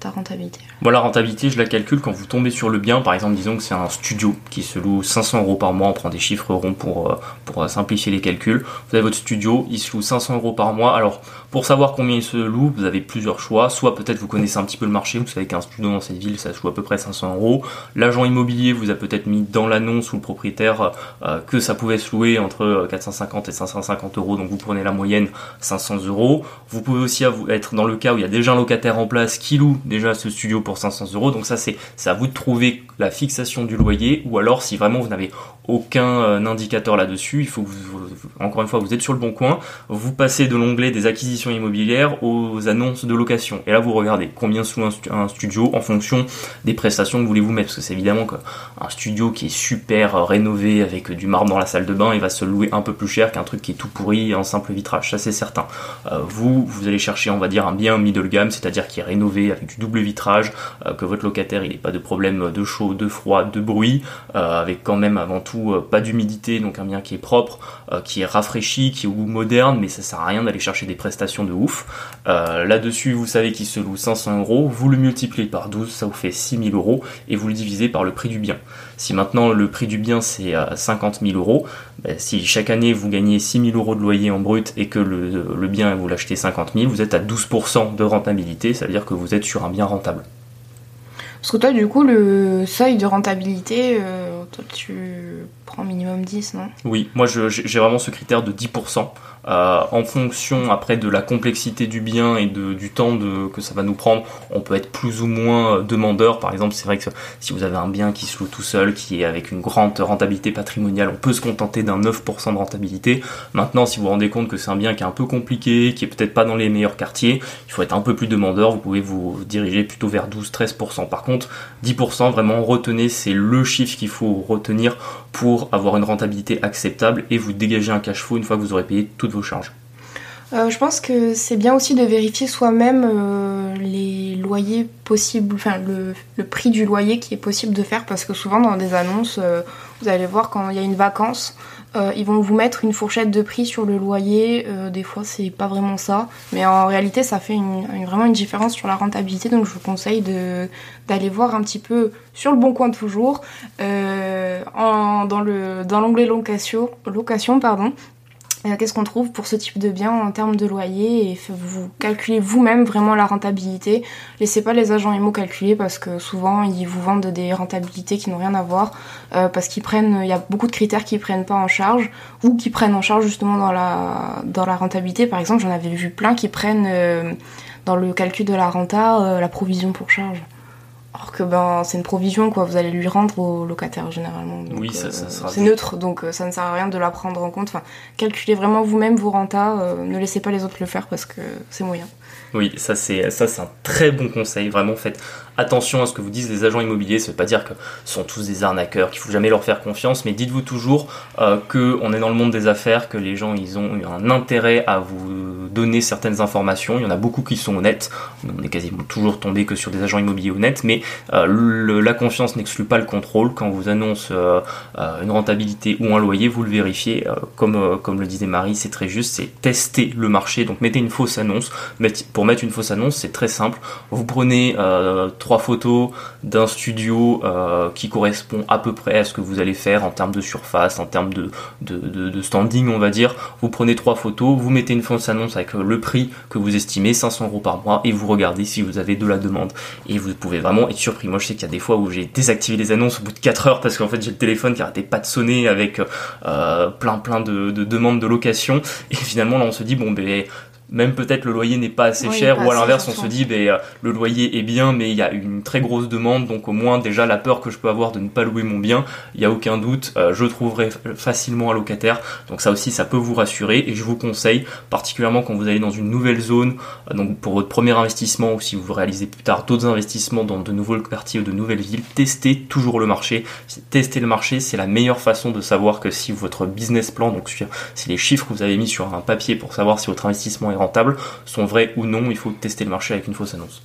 ta rentabilité? Bon, la rentabilité, je la calcule quand vous tombez sur le bien. Par exemple, disons que c'est un studio qui se loue 500 euros par mois. On prend des chiffres ronds pour, euh, pour euh, simplifier les calculs. Vous avez votre studio, il se loue 500 euros par mois. Alors, pour savoir combien il se loue, vous avez plusieurs choix. Soit peut-être vous connaissez un petit peu le marché, vous savez qu'un studio dans cette ville, ça se loue à peu près 500 euros. L'agent immobilier vous a peut-être mis dans l'annonce ou le propriétaire euh, que ça pouvait se louer entre 450 et 550 euros. Donc vous prenez la moyenne 500 euros. Vous pouvez aussi vous être dans le cas où il y a déjà un locataire en place qui loue déjà ce studio pour 500 euros. Donc ça c'est à vous de trouver la fixation du loyer ou alors si vraiment vous n'avez aucun euh, indicateur là-dessus, il faut que vous, encore une fois vous êtes sur le bon coin, vous passez de l'onglet des acquisitions immobilières aux annonces de location et là vous regardez combien sous un, studio en fonction des prestations que vous voulez vous mettre parce que c'est évidemment qu'un studio qui est super euh, rénové avec du marbre dans la salle de bain, il va se louer un peu plus cher qu'un truc qui est tout pourri en simple vitrage, ça c'est certain. Euh, vous vous allez chercher on va dire un bien middle gamme, c'est-à-dire qui est rénové avec du double vitrage, que votre locataire il n'ait pas de problème de chaud, de froid, de bruit, avec quand même avant tout euh, pas d'humidité, donc un bien qui est propre, euh, qui est rafraîchi, qui est moderne, mais ça sert à rien d'aller chercher des prestations de ouf. Euh, là-dessus, vous savez qu'il se loue 500 euros, vous le multipliez par 12, ça vous fait 6000 euros, et vous le divisez par le prix du bien. Si maintenant le prix du bien c'est 50 000 euros, ben, si chaque année vous gagnez 6 000 euros de loyer en brut et que le, le bien vous l'achetez 50 000, vous êtes à 12% de rentabilité, ça veut dire que vous êtes sur un bien rentable. Parce que toi, du coup, le seuil de rentabilité, euh, toi, tu prends minimum 10, non? Oui, moi, j'ai vraiment ce critère de 10%. Euh, en fonction après de la complexité du bien et du temps que ça va nous prendre, on peut être plus ou moins demandeur. Par exemple, c'est vrai que si vous avez un bien qui se loue tout seul, qui est avec une grande rentabilité patrimoniale, on peut se contenter d'un 9% de rentabilité. Maintenant, si vous vous rendez compte que c'est un bien qui est un peu compliqué, qui est peut-être pas dans les meilleurs quartiers, il faut être un peu plus demandeur. Vous pouvez vous diriger plutôt vers 12-13%. Par contre, 10%, vraiment retenez, c'est le chiffre qu'il faut retenir pour avoir une rentabilité acceptable et vous dégager un cash flow une fois que vous aurez payé toutes vos charges. Euh, je pense que c'est bien aussi de vérifier soi-même euh, les loyers possibles, enfin le, prix du loyer qui est possible de faire parce que souvent dans des annonces, euh, vous allez voir quand il y a une vacance, Euh, ils vont vous mettre une fourchette de prix sur le loyer. Euh, des fois, c'est pas vraiment ça, mais en réalité, ça fait vraiment une différence sur la rentabilité. Donc, je vous conseille d'aller voir un petit peu sur le bon coin toujours, euh, dans l'onglet location, location pardon, qu'est-ce qu'on trouve pour ce type de bien en termes de loyer et vous calculez vous-même vraiment la rentabilité. Laissez pas les agents IMO calculer parce que souvent ils vous vendent des rentabilités qui n'ont rien à voir euh, parce qu'ils prennent, il y a beaucoup de critères qu'ils prennent pas en charge ou qui prennent en charge justement dans la rentabilité. Par exemple, j'en avais vu plein qui prennent euh, dans le calcul de la renta euh, la provision pour charge. Que ben c'est une provision quoi, vous allez lui rendre au locataire généralement. oui, ça, ça sera. C'est neutre, donc ça ne sert à rien de la prendre en compte. Enfin, calculez vraiment vous-même vos rentas, ne laissez pas les autres le faire parce que c'est moyen. Oui, ça c'est ça c'est un très bon conseil. Vraiment, faites attention à ce que vous disent les agents immobiliers. Ça veut pas dire que ce sont tous des arnaqueurs, qu'il faut jamais leur faire confiance, mais dites-vous toujours euh, que on est dans le monde des affaires, que les gens ils ont un intérêt à vous donner certaines informations. Il y en a beaucoup qui sont honnêtes. On est quasiment toujours tombé que sur des agents immobiliers honnêtes, mais euh, la confiance n'exclut pas le contrôle. Quand vous annonce euh, une rentabilité ou un loyer, vous le vérifiez. comme comme le disait Marie, c'est très juste. C'est tester le marché. Donc mettez une fausse annonce. Pour mettre une fausse annonce, c'est très simple. Vous prenez trois photos d'un studio euh, qui correspond à peu près à ce que vous allez faire en termes de surface, en termes de, standing, on va dire. Vous prenez trois photos, vous mettez une fausse annonce avec le prix que vous estimez, 500 euros par mois, et vous regardez si vous avez de la demande. Et vous pouvez vraiment être surpris. Moi, je sais qu'il y a des fois où j'ai désactivé les annonces au bout de 4 heures parce qu'en fait, j'ai le téléphone qui arrêtait pas de sonner avec euh, plein plein de demandes de location. Et finalement, là, on se dit, bon, ben, même peut-être le loyer n'est pas assez cher ou à l'inverse on se dit ben, euh, le loyer est bien mais il y a une très grosse demande donc au moins déjà la peur que je peux avoir de ne pas louer mon bien il y a aucun doute euh, je trouverai facilement un locataire. Donc ça aussi ça peut vous rassurer et je vous conseille particulièrement quand vous allez dans une nouvelle zone euh, donc pour votre premier investissement ou si vous réalisez plus tard d'autres investissements dans de nouveaux quartiers ou de nouvelles villes testez toujours le marché. Tester le marché c'est la meilleure façon de savoir que si votre business plan donc si les chiffres que vous avez mis sur un papier pour savoir si votre investissement est rentables sont vrais ou non. Il faut tester le marché avec une fausse annonce.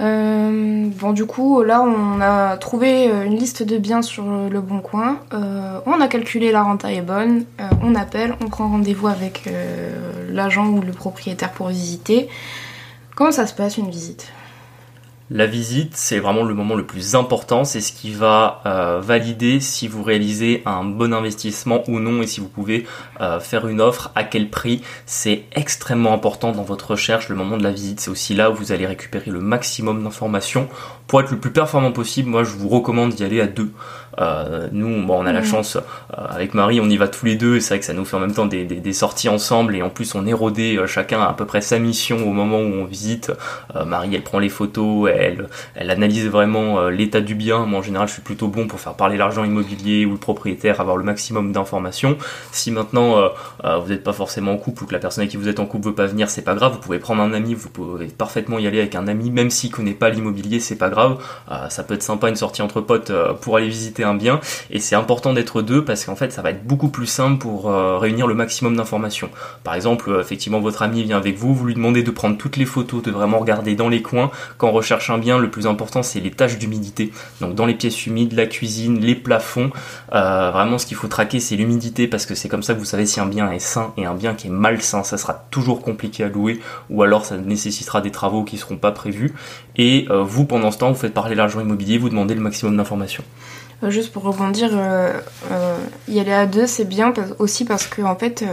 Euh, bon, du coup, là, on a trouvé euh, une liste de biens sur le bon coin. Euh, on a calculé la renta est bonne. on appelle, on prend rendez-vous avec l'agent ou le propriétaire pour visiter. Comment ça se passe une visite? La visite, c'est vraiment le moment le plus important, c'est ce qui va euh, valider si vous réalisez un bon investissement ou non et si vous pouvez euh, faire une offre, à quel prix. C'est extrêmement important dans votre recherche, le moment de la visite. C'est aussi là où vous allez récupérer le maximum d'informations. Pour être le plus performant possible, moi je vous recommande d'y aller à deux. Euh, nous, bon, on a la chance, avec Marie, on y va tous les deux et c'est vrai que ça nous fait en même temps des, des, sorties ensemble et en plus on est rodé chacun à peu près sa mission au moment où on visite. Marie, elle prend les photos, elle elle, analyse vraiment euh, l'état du bien. Moi, en général, je suis plutôt bon pour faire parler l'argent immobilier ou le propriétaire, avoir le maximum d'informations. Si maintenant euh, euh, vous n'êtes pas forcément en couple ou que la personne avec qui vous êtes en couple veut pas venir, c'est pas grave. Vous pouvez prendre un ami, vous pouvez parfaitement y aller avec un ami, même s'il connaît pas l'immobilier, c'est pas grave. ça peut être sympa une sortie entre potes pour aller visiter un bien. Et c'est important d'être deux parce qu'en fait, ça va être beaucoup plus simple pour réunir le maximum d'informations. Par exemple, effectivement, votre ami vient avec vous, vous lui demandez de prendre toutes les photos, de vraiment regarder dans les coins. Quand on recherche un bien, le plus important c'est les tâches d'humidité. Donc dans les pièces humides, la cuisine, les plafonds, euh, vraiment ce qu'il faut traquer c'est l'humidité parce que c'est comme ça que vous savez si un bien est sain et un bien qui est malsain, ça sera toujours compliqué à louer ou alors ça nécessitera des travaux qui seront pas prévus. Et euh, vous pendant ce vous faites parler l'argent immobilier, vous demandez le maximum d'informations. Euh, juste pour rebondir, y aller à deux c'est bien aussi parce qu'en en fait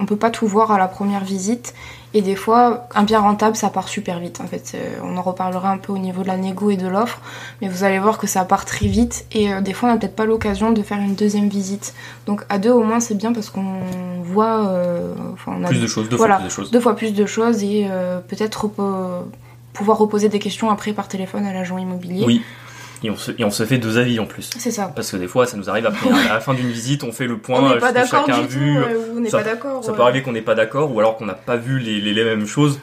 on peut pas tout voir à la première visite et des fois, un bien rentable, ça part super vite. En fait, euh, on en reparlera un peu au niveau de la négo et de l'offre, mais vous allez voir que ça part très vite. Et euh, des fois, on n'a peut-être pas l'occasion de faire une deuxième visite. Donc à deux, au moins, c'est bien parce qu'on voit. Euh, on a plus de choses, deux fois plus de choses. Deux fois plus de choses et peut-être pouvoir reposer des questions après par téléphone à l'agent immobilier. Oui. Et on, se, et on se fait deux avis en plus. C'est ça. Parce que des fois, ça nous arrive après, à la fin d'une visite, on fait le point, on pas d'accord chacun vu. on n'est pas d'accord. Ça peut arriver qu'on n'est pas d'accord, ou alors qu'on n'a pas vu les, les, mêmes choses.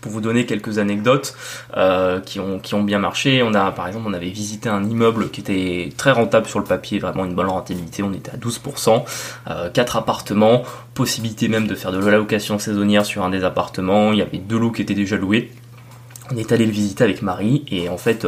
Pour vous donner quelques anecdotes euh, qui, ont, qui ont bien marché, on a par exemple on avait visité un immeuble qui était très rentable sur le papier, vraiment une bonne rentabilité, on était à 12%, euh, 4 appartements, possibilité même de faire de la location saisonnière sur un des appartements, il y avait deux lots qui étaient déjà loués. On est allé le visiter avec Marie et en fait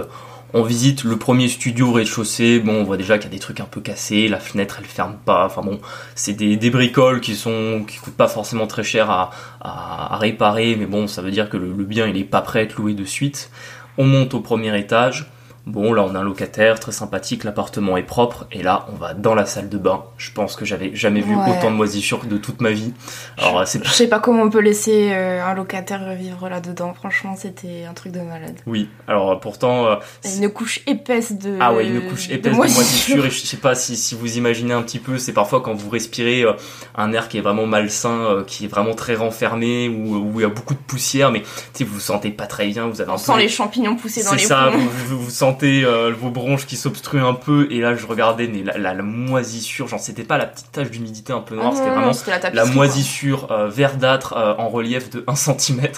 On visite le premier studio au rez-de-chaussée. Bon, on voit déjà qu'il y a des trucs un peu cassés. La fenêtre, elle ferme pas. Enfin bon, c'est des, des, bricoles qui sont qui coûtent pas forcément très cher à, à, réparer. Mais bon, ça veut dire que le, le bien, il est pas prêt à être loué de suite. On monte au premier étage. Bon, là, on a un locataire très sympathique, l'appartement est propre, et là, on va dans la salle de bain. Je pense que j'avais jamais vu autant de moisissures de toute ma vie. Alors, c'est je sais pas comment on peut laisser euh, un locataire vivre là-dedans. Franchement, c'était un truc de malade. Oui. Alors, pourtant, euh, une couche épaisse de. Ah ouais, une couche épaisse de, moisissures. Et je sais pas si, si vous imaginez un petit peu, c'est parfois quand vous respirez euh, un air qui est vraiment malsain, qui est vraiment très renfermé, où, où il y a beaucoup de poussière, mais vous vous sentez pas très bien. Vous avez on sent les champignons pousser dans les. C'est ça. Vous, vous sentez euh, vos bronches qui s'obstruent un peu et là je regardais mais la, moisissure genre c'était pas la petite tache d'humidité un peu noire c'était vraiment la, moisissure euh, verdâtre euh, en relief de 1 cm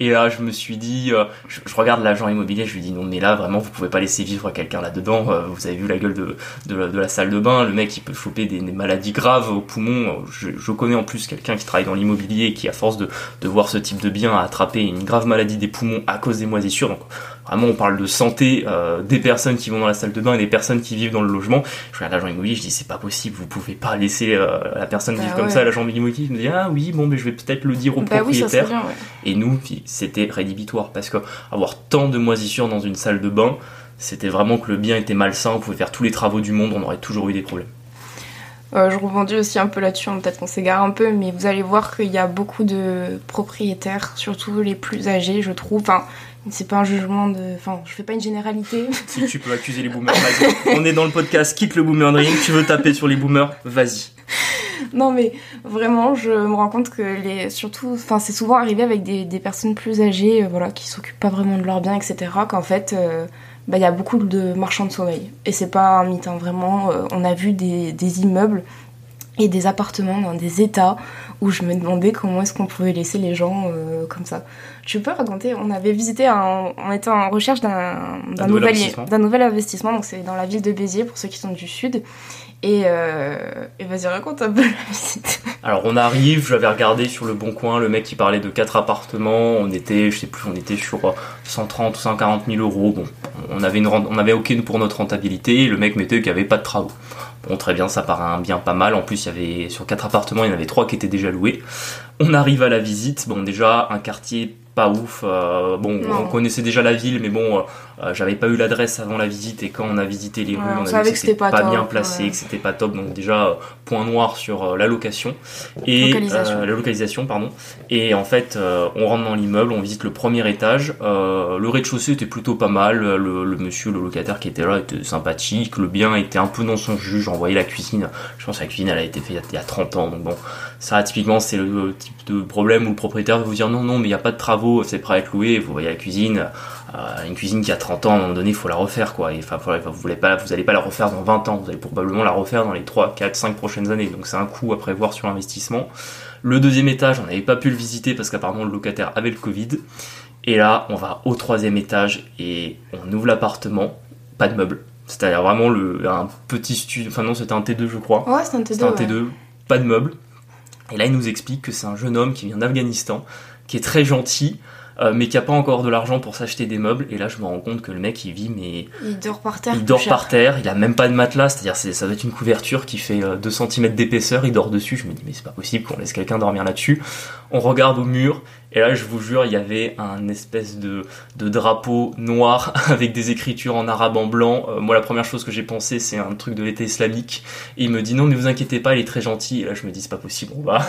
et là je me suis dit je, regarde l'agent immobilier je lui dis non mais là vraiment vous pouvez pas laisser vivre quelqu'un là dedans vous avez vu la gueule de, de, la salle de bain le mec il peut choper des, maladies graves au poumon. Je, je connais en plus quelqu'un qui travaille dans l'immobilier qui à force de, de voir ce type de bien a attrapé une grave maladie des poumons à cause des moisissures. Donc Vraiment, on parle de santé euh, des personnes qui vont dans la salle de bain et des personnes qui vivent dans le logement. Je regarde l'agent immobilier, je dis c'est pas possible, vous pouvez pas laisser euh, la personne vivre bah comme ça. L'agent immobilier me dit ah oui bon mais je vais peut-être le dire au bah propriétaire. Et nous c'était rédhibitoire parce que avoir tant de moisissures dans une salle de bain, c'était vraiment que le bien était malsain. On pouvait faire tous les travaux du monde, on aurait toujours eu des problèmes. Euh, je rebondis aussi un peu là-dessus, hein, peut-être qu'on s'égare un peu, mais vous allez voir qu'il y a beaucoup de propriétaires, surtout les plus âgés, je trouve. Enfin, c'est pas un jugement de. Enfin, je fais pas une généralité. Si tu peux accuser les boomers, vas-y. On est dans le podcast, quitte le boomer dream. Tu veux taper sur les boomers, vas-y. Non, mais vraiment, je me rends compte que les. Surtout, enfin, c'est souvent arrivé avec des, des personnes plus âgées, euh, voilà, qui s'occupent pas vraiment de leur bien, etc. Qu'en fait. Euh, bah, il y a beaucoup de marchands de sommeil. Et c'est pas un mythe, hein, vraiment. Euh, on a vu des, des immeubles et des appartements dans des états où je me demandais comment est-ce qu'on pouvait laisser les gens euh, comme ça. Tu peux raconter, on avait visité, un, on était en recherche d'un nouvel, d'un nouvel investissement, donc c'est dans la ville de Béziers pour ceux qui sont du sud. Et, euh, et vas-y, raconte un peu la visite. Alors on arrive, j'avais regardé sur le bon coin, le mec qui parlait de quatre appartements, on était, je sais plus, on était sur 130 ou 140 000 euros. Bon, on avait, une, on avait OK pour notre rentabilité, le mec mettait qu'il n'y avait pas de travaux. Bon, très bien, ça paraît un bien pas mal. En plus, il y avait sur quatre appartements, il y en avait trois qui étaient déjà loués. On arrive à la visite. Bon, déjà un quartier pas ouf. Euh, bon, on connaissait déjà la ville, mais bon, euh, euh, j'avais pas eu l'adresse avant la visite et quand on a visité les rues, on, a vu que c'était pas, bien placé, que c'était pas top. Donc déjà point noir sur la location et la localisation, pardon. Et en fait, on rentre dans l'immeuble, on visite le premier étage. le rez-de-chaussée était plutôt pas mal. Le, monsieur, le locataire qui était là, était sympathique. Le bien était un peu dans son jus. J'envoyais la cuisine. Je pense que la cuisine, elle a été faite il y a 30 ans. Donc bon, ça typiquement, c'est le type de problème où le propriétaire va vous dire non, non, mais il n'y a pas de travaux c'est prêt à être loué, vous voyez la cuisine, euh, une cuisine qui a 30 ans, à un moment donné, il faut la refaire, quoi. Enfin, vous voulez pas, vous allez pas la refaire dans 20 ans, vous allez probablement la refaire dans les 3, 4, 5 prochaines années. Donc c'est un coût à prévoir sur l'investissement. Le deuxième étage, on n'avait pas pu le visiter parce qu'apparemment le locataire avait le Covid. Et là, on va au troisième étage et on ouvre l'appartement, pas de meubles. C'est-à-dire vraiment le, un petit studio, enfin non, c'était un T2 je crois. Ouais, c'était un T2. C'était un T2, pas de meubles. Et là, il nous explique que c'est un jeune homme qui vient d'Afghanistan, qui est très gentil, euh, mais qui a pas encore de l'argent pour s'acheter des meubles. Et là, je me rends compte que le mec, il vit, mais il dort par terre. Il dort par terre. Il a même pas de matelas, c'est-à-dire ça doit être une couverture qui fait 2 euh, cm d'épaisseur. Il dort dessus. Je me dis mais c'est pas possible qu'on laisse quelqu'un dormir là-dessus. On regarde au mur et là, je vous jure, il y avait un espèce de, de drapeau noir avec des écritures en arabe en blanc. Euh, moi, la première chose que j'ai pensé, c'est un truc de l'été islamique. Et il me dit non, mais vous inquiétez pas, il est très gentil. Et là, je me dis c'est pas possible, on va.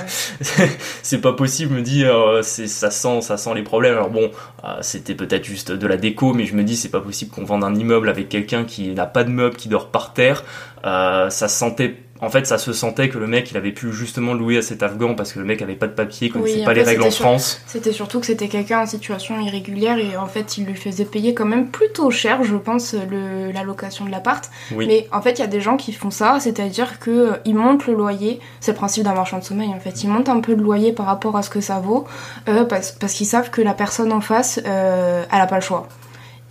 c'est pas possible. Me dit euh, c'est ça sent, ça sent les problèmes. Alors bon, euh, c'était peut-être juste de la déco, mais je me dis c'est pas possible qu'on vende un immeuble avec quelqu'un qui n'a pas de meuble, qui dort par terre. ça sentait en fait, ça se sentait que le mec, il avait pu justement louer à cet Afghan parce que le mec avait pas de papier, connaissait pas les règles en France. C'était surtout que c'était quelqu'un en situation irrégulière et en fait, il lui faisait payer quand même plutôt cher, je pense, le, la location de l'appart. Mais en fait, il y a des gens qui font ça, c'est-à-dire que euh, ils montent le loyer. C'est le principe d'un marchand de sommeil en fait. Ils montent un peu le loyer par rapport à ce que ça vaut euh, parce, qu'ils savent que la personne en face, euh, elle a pas le choix.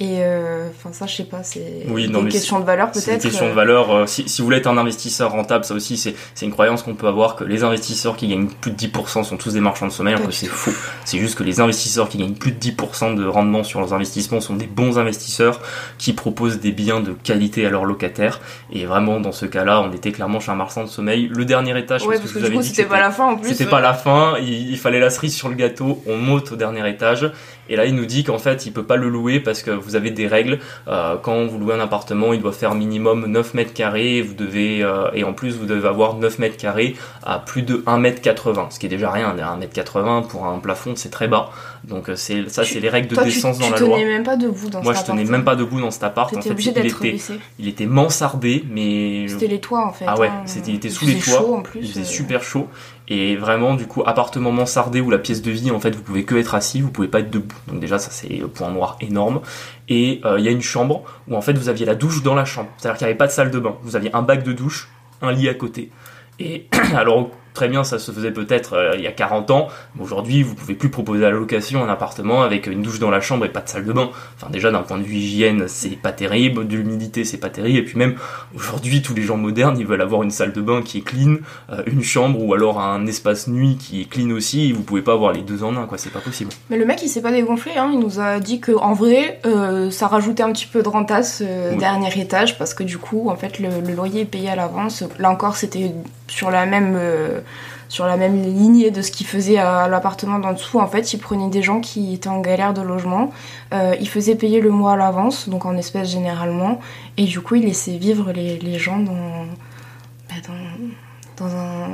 Et euh, enfin, ça, je sais pas, c'est Oui, une question de valeur C'est une peut-être. question de euh, valeur. Euh, Si, si vous voulez être un investisseur rentable, ça aussi, c'est une croyance qu'on peut avoir que les investisseurs qui gagnent plus de 10% sont tous des marchands de sommeil, alors que c'est faux. C'est juste que les investisseurs qui gagnent plus de 10% de rendement sur leurs investissements sont des bons investisseurs qui proposent des biens de qualité à leurs locataires. Et vraiment, dans ce cas-là, on était clairement chez un marchand de sommeil. Le dernier étage, Ouais, parce parce que que du coup, c'était pas la fin en plus. c'était euh, pas la fin, il, il fallait la cerise sur le gâteau, on monte au dernier étage, et là il nous dit qu'en fait il peut pas le louer parce que vous avez des règles, euh, quand vous louez un appartement il doit faire minimum 9 mètres carrés, vous devez, euh, et en plus vous devez avoir 9 mètres carrés à plus de 1 mètre 80, ce qui est déjà rien, 1 mètre 80 pour un plafond c'est très bas, donc euh, c'est ça c'est les règles de Toi, tu, décence tu dans la tenais loi. même pas debout dans Moi cet je tenais même hein. pas debout dans cet appart, en fait obligé il était, baissé. il était mansardé, mais C'était les toits en fait. Ah ouais, hein. c'était- il était sous Il les toits, chaud, en plus. il faisait euh, super chaud et vraiment du coup appartement mansardé où la pièce de vie en fait vous pouvez que être assis vous pouvez pas être debout. Donc déjà ça c'est point noir énorme. Et euh, il y a une chambre où en fait vous aviez la douche dans la chambre. C'est à dire qu'il n'y avait pas de salle de bain. Vous aviez un bac de douche un lit à côté. Et alors très bien ça se faisait peut-être euh, il y a 40 ans mais aujourd'hui vous pouvez plus proposer à la location un appartement avec une douche dans la chambre et pas de salle de bain enfin déjà d'un point de vue hygiène c'est pas terrible de l'humidité c'est pas terrible et puis même aujourd'hui tous les gens modernes ils veulent avoir une salle de bain qui est clean euh, une chambre ou alors un espace nuit qui est clean aussi, et vous pouvez pas avoir les deux en un, quoi, c'est pas possible. Mais le mec il s'est pas dégonflé, hein. il nous a dit que en vrai euh, ça rajoutait un petit peu de rentasse Oui. dernier étage parce que du coup en fait le, le loyer est payé à l'avance. Là encore c'était sur la même euh, sur la même lignée de ce qu'il faisait à l'appartement d'en dessous. En fait il prenait des gens qui étaient en galère de logement, euh, il faisait payer le mois à l'avance donc en espèces généralement et du coup il laissait vivre les, gens dans bah, dans dans un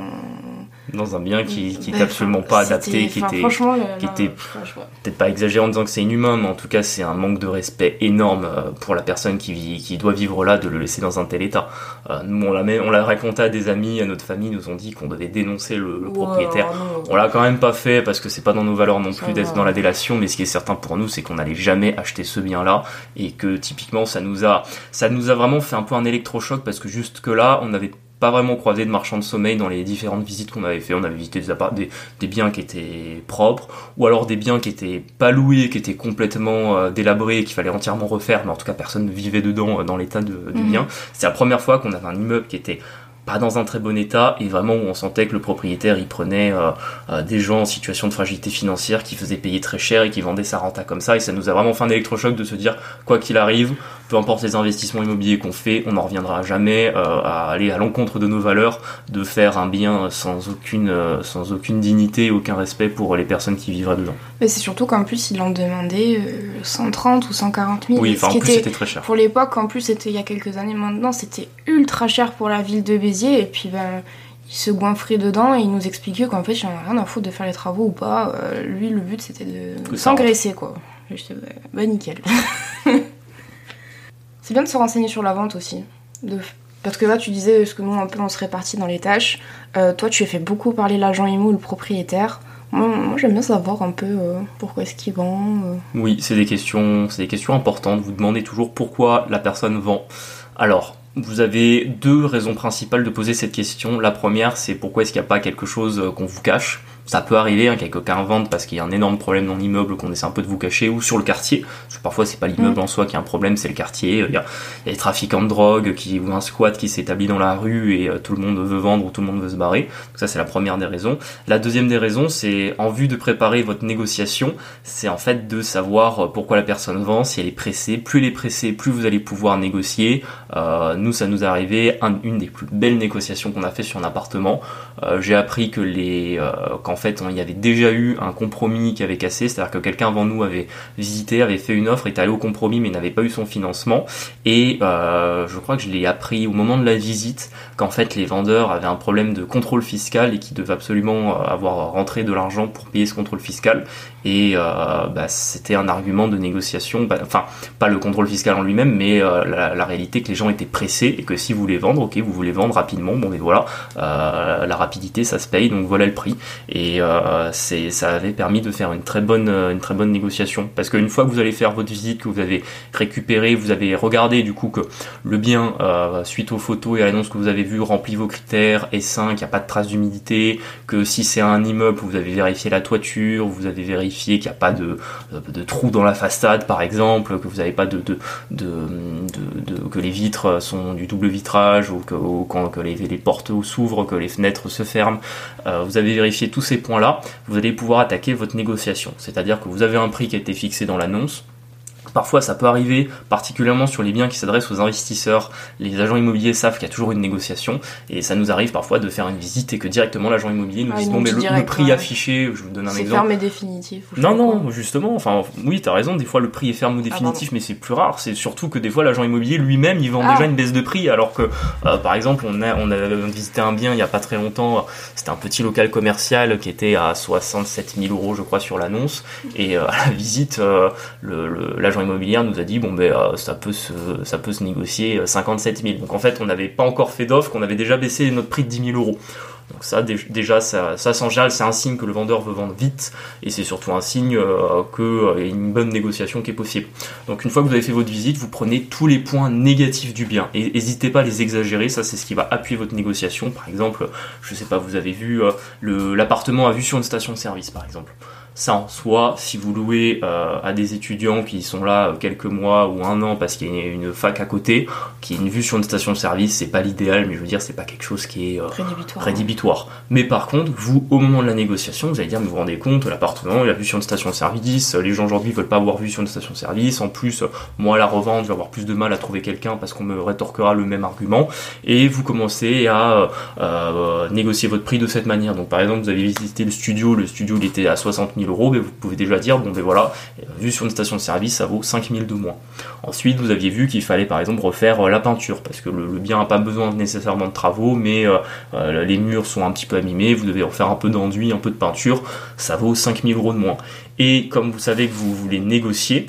Dans un bien qui, qui absolument pas adapté, qui était franchement, qui vois. peut-être pas exagéré en disant que c'est inhumain, mais en tout cas c'est un manque de respect énorme euh, pour la personne qui, vit, qui doit vivre là, de le laisser dans un tel état. Euh, nous on l'a on l'a raconté à des amis, à notre famille, nous ont dit qu'on devait dénoncer le, propriétaire. On l'a quand même pas fait parce que c'est pas dans nos valeurs non plus d'être dans la délation, mais ce qui est certain pour nous, c'est qu'on n'allait jamais acheter ce bien-là et que typiquement ça nous a, ça nous a vraiment fait un peu un électrochoc parce que jusque là, on n'avait pas vraiment croisé de marchands de sommeil dans les différentes visites qu'on avait fait. On avait visité des, des, des biens qui étaient propres ou alors des biens qui étaient pas loués, qui étaient complètement euh, délabrés et qu'il fallait entièrement refaire, mais en tout cas personne ne vivait dedans euh, dans l'état de- du Mhm. bien. C'est la première fois qu'on avait un immeuble qui était pas dans un très bon état et vraiment où on sentait que le propriétaire il prenait euh, euh, des gens en situation de fragilité financière qui faisaient payer très cher et qui vendaient sa renta comme ça et ça nous a vraiment fait un électrochoc de se dire quoi qu'il arrive peu importe les investissements immobiliers qu'on fait on n'en reviendra jamais euh, à aller à l'encontre de nos valeurs de faire un bien sans aucune euh, sans aucune dignité aucun respect pour les personnes qui vivraient dedans Mais c'est surtout qu'en plus, ils l'ont demandé euh, 130 ou 140 000. oui enfin en plus était- c'était très cher Pour l'époque, en plus, c'était il y a quelques années maintenant, c'était ultra cher pour la ville de Béziers. Et puis, ben, il se goinfrait dedans et il nous expliquait qu'en fait, j'en ai rien à foutre de faire les travaux ou pas. Euh, lui, le but, c'était de s'engraisser, quoi. J'étais, bah, bah, nickel. c'est bien de se renseigner sur la vente aussi. Parce que là, tu disais, est-ce que nous, un peu, on se répartit dans les tâches. Euh, toi, tu as fait beaucoup parler l'agent IMO le propriétaire. Moi, j'aime bien savoir un peu euh, pourquoi est-ce qu'il vend. euh. Oui, c'est des questions, c'est des questions importantes. Vous demandez toujours pourquoi la personne vend. Alors, vous avez deux raisons principales de poser cette question. La première, c'est pourquoi est-ce qu'il n'y a pas quelque chose qu'on vous cache? Ça peut arriver hein, quelqu'un vende parce qu'il y a un énorme problème dans l'immeuble qu'on essaie un peu de vous cacher ou sur le quartier. Parce que parfois c'est pas l'immeuble en soi qui a un problème, c'est le quartier. Il y a, il y a des trafiquants de drogue qui ou un squat qui s'établit dans la rue et euh, tout le monde veut vendre ou tout le monde veut se barrer. Donc ça c'est la première des raisons. La deuxième des raisons, c'est en vue de préparer votre négociation, c'est en fait de savoir euh, pourquoi la personne vend, si elle est pressée. Plus elle est pressée, plus vous allez pouvoir négocier. Euh, nous, ça nous est arrivé un- une des plus belles négociations qu'on a fait sur un appartement. Euh, J'ai appris que les, euh, qu'en fait, il y avait déjà eu un compromis qui avait cassé, c'est-à-dire que quelqu'un avant nous avait visité, avait fait une offre, était allé au compromis, mais n'avait pas eu son financement. Et je crois que je l'ai appris au moment de la visite qu'en fait les vendeurs avaient un problème de contrôle fiscal et qu'ils devaient absolument avoir rentré de l'argent pour payer ce contrôle fiscal. Et bah, c'était un argument de négociation, bah, enfin pas le contrôle fiscal en lui-même, mais la, la réalité que les gens étaient pressés et que si vous voulez vendre, ok, vous voulez vendre rapidement, bon mais voilà, euh, la rapidité ça se paye, donc voilà le prix. Et euh, c'est ça avait permis de faire une très bonne une très bonne négociation parce qu'une fois que vous allez faire votre visite que vous avez récupéré vous avez regardé du coup que le bien suite aux photos et à l'annonce que vous avez vu remplit vos critères et 5 il n'y a pas de trace d'humidité que si c'est un immeuble vous avez vérifié la toiture vous avez vérifié qu'il n'y a pas de, trou dans la façade par exemple que vous n'avez pas de, de, que les vitres sont du double vitrage ou que, quand, les portes s'ouvrent, que les fenêtres se ferment. Euh, vous avez vérifié tous ces points-là, vous allez pouvoir attaquer votre négociation. C'est-à-dire que vous avez un prix qui a été fixé dans l'annonce, Parfois, ça peut arriver, particulièrement sur les biens qui s'adressent aux investisseurs. Les agents immobiliers savent qu'il y a toujours une négociation, et ça nous arrive parfois de faire une visite et que directement l'agent immobilier nous ah, dit bon, mais le, prix affiché, je vous donne un exemple. C'est ferme et définitif. Non, non, justement. Enfin, oui, t'as raison. Des fois, le prix est ferme ou ah, définitif, mais c'est plus rare. C'est surtout que des fois, l'agent immobilier lui-même, il vend ah. déjà une baisse de prix, alors que, euh, par exemple, on a, on a visité un bien il y a pas très longtemps. C'était un petit local commercial qui était à 67 000 euros, je crois, sur l'annonce, et euh, à la visite, euh, l'agent immobilière nous a dit bon ben euh, ça peut se ça peut se négocier 57 euh, 000. Donc en fait on n'avait pas encore fait d'offre, qu'on avait déjà baissé notre prix de 10 000 euros. Donc ça déjà ça, ça sans c'est un signe que le vendeur veut vendre vite et c'est surtout un signe euh, qu'il y a une bonne négociation qui est possible. Donc une fois que vous avez fait votre visite, vous prenez tous les points négatifs du bien et n'hésitez pas à les exagérer, ça c'est ce qui va appuyer votre négociation. Par exemple, je sais pas, vous avez vu l'appartement à vue sur une station de service par exemple ça en soi, si vous louez euh, à des étudiants qui sont là euh, quelques mois ou un an parce qu'il y a une fac à côté, qui est une vue sur une station de service, c'est pas l'idéal, mais je veux dire, c'est pas quelque chose qui est euh, rédhibitoire. Mais par contre, vous, au moment de la négociation, vous allez dire, mais vous vous rendez compte, l'appartement, il a vue sur une station de service, les gens aujourd'hui veulent pas avoir vue sur une station de service, en plus, moi, à la revente, je vais avoir plus de mal à trouver quelqu'un parce qu'on me rétorquera le même argument, et vous commencez à négocier votre prix de cette manière. Donc par exemple, vous avez visité le studio, le studio il était à 60 000 vous pouvez déjà dire, bon ben voilà, vu sur une station de service, ça vaut 5000 de moins. Ensuite, vous aviez vu qu'il fallait par exemple refaire euh, la peinture, parce que le, bien n'a pas besoin nécessairement de travaux, mais euh, euh, les murs sont un petit peu abîmés, vous devez refaire un peu d'enduit, un peu de peinture, ça vaut 5000 euros de moins. Et comme vous savez que vous voulez négocier,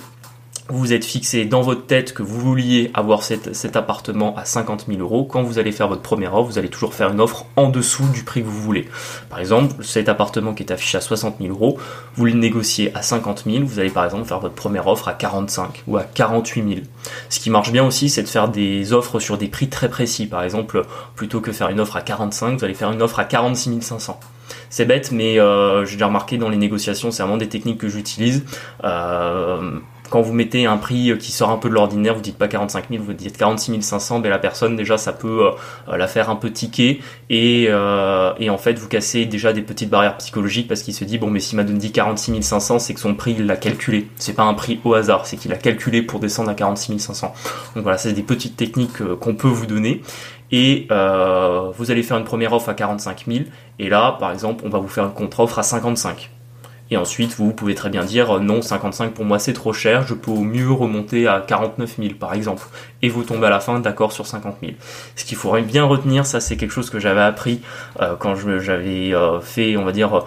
vous êtes fixé dans votre tête que vous vouliez avoir cet appartement à 50 000 euros, quand vous allez faire votre première offre, vous allez toujours faire une offre en dessous du prix que vous voulez. Par exemple, cet appartement qui est affiché à 60 000 euros, vous le négociez à 50 000, vous allez par exemple faire votre première offre à 45 ou à 48 000. Ce qui marche bien aussi, c'est de faire des offres sur des prix très précis. Par exemple, plutôt que faire une offre à 45, vous allez faire une offre à 46 500 c'est bête, mais euh, j'ai déjà remarqué dans les négociations, c'est vraiment des techniques que j'utilise. Euh, quand vous mettez un prix qui sort un peu de l'ordinaire, vous dites pas 45 000, vous dites 46 500, mais la personne déjà ça peut euh, la faire un peu tiquer. Et, euh, et en fait vous cassez déjà des petites barrières psychologiques parce qu'il se dit bon mais s'il m'a dit 46 500 c'est que son prix il l'a calculé, c'est pas un prix au hasard, c'est qu'il a calculé pour descendre à 46 500. Donc voilà, c'est des petites techniques euh, qu'on peut vous donner. Et euh, vous allez faire une première offre à 45 000 et là par exemple on va vous faire une contre-offre à 55 et ensuite, vous pouvez très bien dire euh, non, 55 pour moi c'est trop cher, je peux au mieux remonter à 49 000 par exemple. Et vous tombez à la fin d'accord sur 50 000. Ce qu'il faudrait bien retenir, ça c'est quelque chose que j'avais appris euh, quand j'avais euh, fait, on va dire,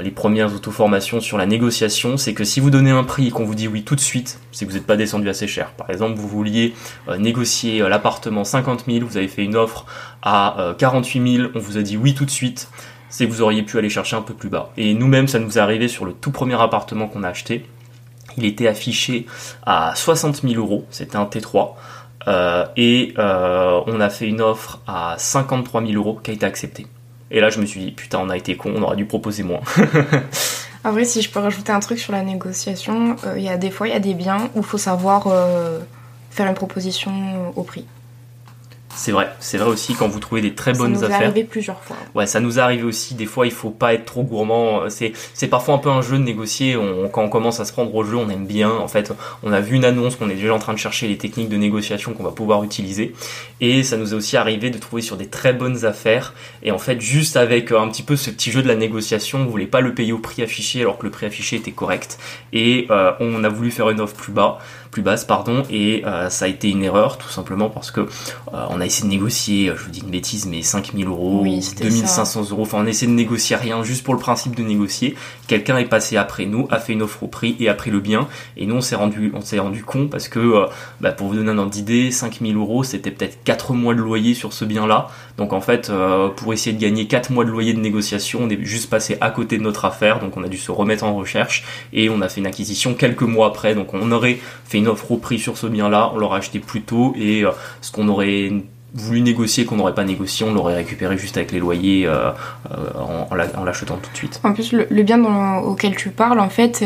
les premières auto-formations sur la négociation, c'est que si vous donnez un prix et qu'on vous dit oui tout de suite, c'est que vous n'êtes pas descendu assez cher. Par exemple, vous vouliez négocier l'appartement 50 000, vous avez fait une offre à 48 000, on vous a dit oui tout de suite c'est que vous auriez pu aller chercher un peu plus bas. Et nous-mêmes, ça nous est arrivé sur le tout premier appartement qu'on a acheté. Il était affiché à 60 000 euros, c'était un T3. Euh, et euh, on a fait une offre à 53 000 euros qui a été acceptée. Et là, je me suis dit, putain, on a été con, on aurait dû proposer moins. en vrai, si je peux rajouter un truc sur la négociation, euh, il y a des fois, il y a des biens où il faut savoir faire une proposition au prix. C'est vrai, c'est vrai aussi quand vous trouvez des très bonnes affaires. Ça nous est arrivé plusieurs fois. Ouais, ça nous est arrivé aussi. Des fois, il faut pas être trop gourmand. C'est, c'est parfois un peu un jeu de négocier. On, quand on commence à se prendre au jeu, on aime bien. En fait, on a vu une annonce qu'on est déjà en train de chercher les techniques de négociation qu'on va pouvoir utiliser. Et ça nous est aussi arrivé de trouver sur des très bonnes affaires. Et en fait, juste avec un petit peu ce petit jeu de la négociation, vous voulez pas le payer au prix affiché alors que le prix affiché était correct. Et euh, on a voulu faire une offre plus bas plus basse, pardon, et ça a été une erreur tout simplement parce que on a essayé de négocier, je vous dis une bêtise, mais 5000 euros, 2500 euros, enfin on a essayé de négocier rien juste pour le principe de négocier. Quelqu'un est passé après nous, a fait une offre au prix et a pris le bien, et nous on s'est rendu, on s'est rendu compte parce que, bah, pour vous donner un ordre d'idée, 5000 euros, c'était peut-être 4 mois de loyer sur ce bien-là. Donc en fait, pour essayer de gagner 4 mois de loyer de négociation, on est juste passé à côté de notre affaire, donc on a dû se remettre en recherche et on a fait une acquisition quelques mois après. Donc on aurait fait une offre au prix sur ce bien-là, on l'aurait acheté plus tôt et euh, ce qu'on aurait voulu négocier qu'on n'aurait pas négocié, on l'aurait récupéré juste avec les loyers euh, euh, en, l'achetant tout de suite. En plus, le, bien auquel tu parles, en fait,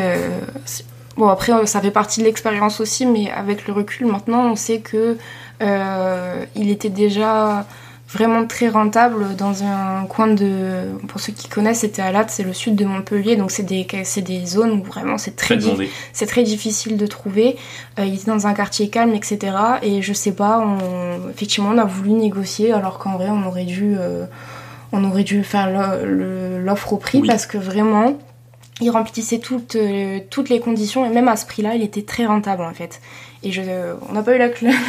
bon après ça fait partie de l'expérience aussi, mais avec le recul maintenant, on sait que il était déjà vraiment très rentable dans un coin de pour ceux qui connaissent c'était à Latte c'est le sud de Montpellier donc c'est des c'est des zones où vraiment c'est très c'est très difficile de trouver. Euh, il était dans un quartier calme etc et je sais pas on, effectivement on a voulu négocier alors qu'en vrai on aurait dû euh, on aurait dû faire l'offre au prix parce que vraiment il remplissait toutes, euh, toutes les conditions et même à ce prix-là, il était très rentable en fait. Et je, on n'a pas eu la,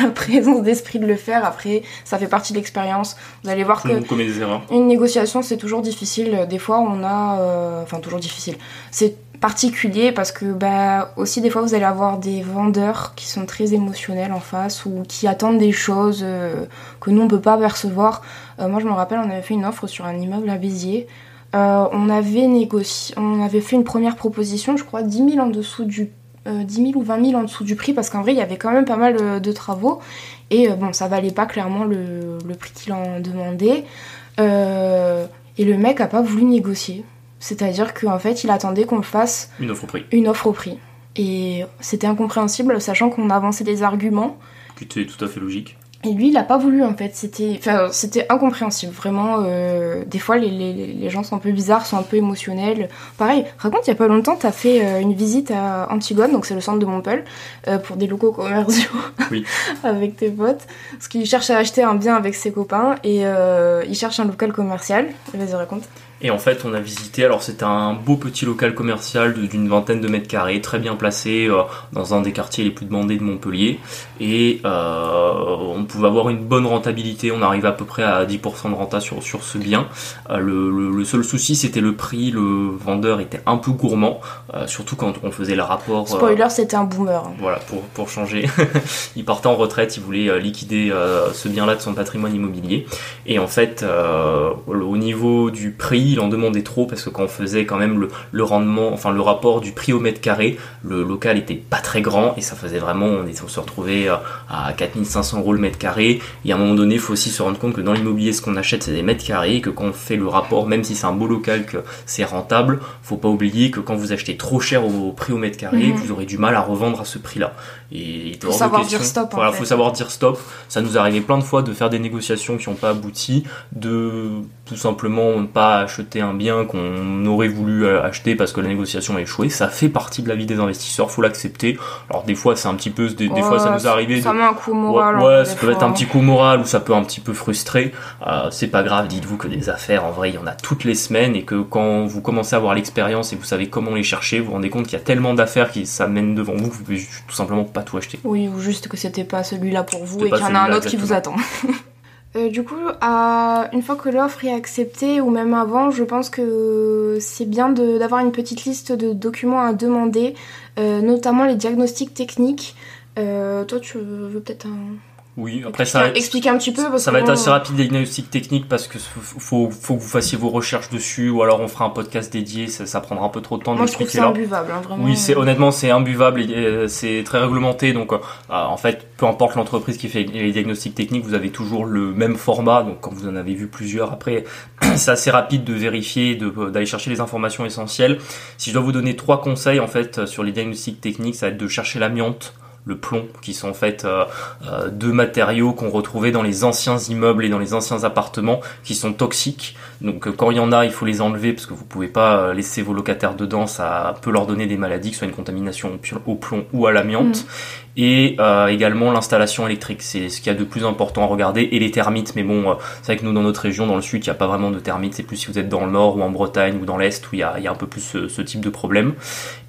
présence d'esprit de le faire. Après, ça fait partie de l'expérience. Vous allez voir que une négociation, c'est toujours difficile. Des fois, on a, euh, enfin toujours difficile. C'est particulier parce que bah aussi des fois vous allez avoir des vendeurs qui sont très émotionnels en face ou qui attendent des choses euh, que nous on peut pas percevoir. moi je me rappelle on avait fait une offre sur un immeuble à Béziers euh, on avait négocié, on avait fait une première proposition, je crois 10 000 en dessous du 10 euh, 000 ou 20 000 en dessous du prix parce qu'en vrai il y avait quand même pas mal euh, de, travaux. Et bon ça valait pas clairement le, prix qu'il en demandait. Et le mec a pas voulu négocier. C'est à dire qu'en fait il attendait qu'on fasse une offre au prix. une offre au prix. Et c'était incompréhensible sachant qu'on avançait des arguments. Qui étaient tout à fait logiques et lui, il a pas voulu en fait. C'était, enfin, c'était incompréhensible. Vraiment, euh, des fois, les, les, les, gens sont un peu bizarres, sont un peu émotionnels. Pareil, raconte, il y a pas longtemps, tu as fait euh, une visite à Antigone, donc c'est le centre de Montpellier, euh, pour des locaux commerciaux oui. avec tes potes. Parce qu'il cherche à acheter un bien avec ses copains et il cherche un local commercial. Vas-y, raconte. Et en fait, on a visité, alors c'était un beau petit local commercial d'une vingtaine de mètres carrés, très bien placé euh, dans un des quartiers les plus demandés de Montpellier. Et euh, on pouvait avoir une bonne rentabilité, on arrivait à peu près à 10% de renta sur, sur ce bien. Euh, le, le, seul souci, c'était le prix, le vendeur était un peu gourmand, surtout quand on faisait le rapport... Spoiler, c'était un boomer. Voilà, pour, pour changer. il partait en retraite, il voulait liquider ce bien-là de son patrimoine immobilier. Et en fait, au niveau du prix, il en demandait trop parce que quand on faisait quand même le, rendement, enfin le rapport du prix au mètre carré, le local était pas très grand et ça faisait vraiment, on, on se retrouvait euh, à 4500 euros le mètre carré. Et à un moment donné, il faut aussi se rendre compte que dans l'immobilier, ce qu'on achète, c'est des mètres carrés, que quand on fait le rapport, même si c'est un beau local, que c'est rentable, faut pas oublier que quand vous achetez trop cher au, prix au mètre carré, mhm. vous aurez du mal à revendre à ce prix-là. Et il faut savoir dire stop. Voilà, faut savoir dire stop. Ça nous est arrivé plein de fois de faire des négociations qui n'ont pas abouti, de tout simplement ne pas acheter un bien qu'on aurait voulu euh, acheter parce que la négociation a échoué. Ça fait partie de la vie des investisseurs, faut l'accepter. Alors des fois c'est un petit peu, des, fois ça nous arrivé. Ça met un coup moral. Ouais, ça peut être un petit coup moral ou ça peut un petit peu frustrer. Euh, c'est pas grave, dites-vous que des affaires, en vrai, il y en a toutes les semaines et que quand vous commencez à avoir l'expérience et vous savez comment les chercher, vous vous rendez compte qu'il y a tellement d'affaires qui s'amènent devant vous que vous pouvez tout simplement pas tout acheter. Oui, ou juste que c'était pas celui-là pour vous et qu'il y en a un autre qui vous attend. Euh, du coup, une fois que l'offre est acceptée, ou même avant, je pense que c'est bien d'avoir une petite liste de documents à demander, euh, notamment les diagnostics techniques. Euh, toi, tu veux peut-être un, oui, après ça. Expliquer un petit peu. ça va être assez rapide les diagnostics techniques parce que faut, faut que vous fassiez vos recherches dessus ou alors on fera un podcast dédié. Ça, prendra un peu trop de temps. Moi, je trouve c'est imbuvable, hein, vraiment. Oui, c'est honnêtement c'est imbuvable et c'est très réglementé. Donc, euh, en fait, peu importe l'entreprise qui fait les diagnostics techniques, vous avez toujours le même format. Donc, quand vous en avez vu plusieurs, après, c'est assez rapide de vérifier, d'aller chercher les informations essentielles. Si je dois vous donner trois conseils en fait sur les diagnostics techniques, ça va être de chercher l'amiante le plomb, qui sont en fait euh, euh, deux matériaux qu'on retrouvait dans les anciens immeubles et dans les anciens appartements, qui sont toxiques. Donc euh, quand il y en a, il faut les enlever parce que vous pouvez pas laisser vos locataires dedans, ça peut leur donner des maladies, que ce soit une contamination au plomb ou à l'amiante. Mm. Et également l'installation électrique, c'est ce qu'il y a de plus important à regarder, et les termites. Mais bon, c'est vrai que nous dans notre région, dans le sud, il n'y a pas vraiment de termites. C'est plus si vous êtes dans le nord ou en Bretagne ou dans l'est où il y a, un peu plus ce, type de problème.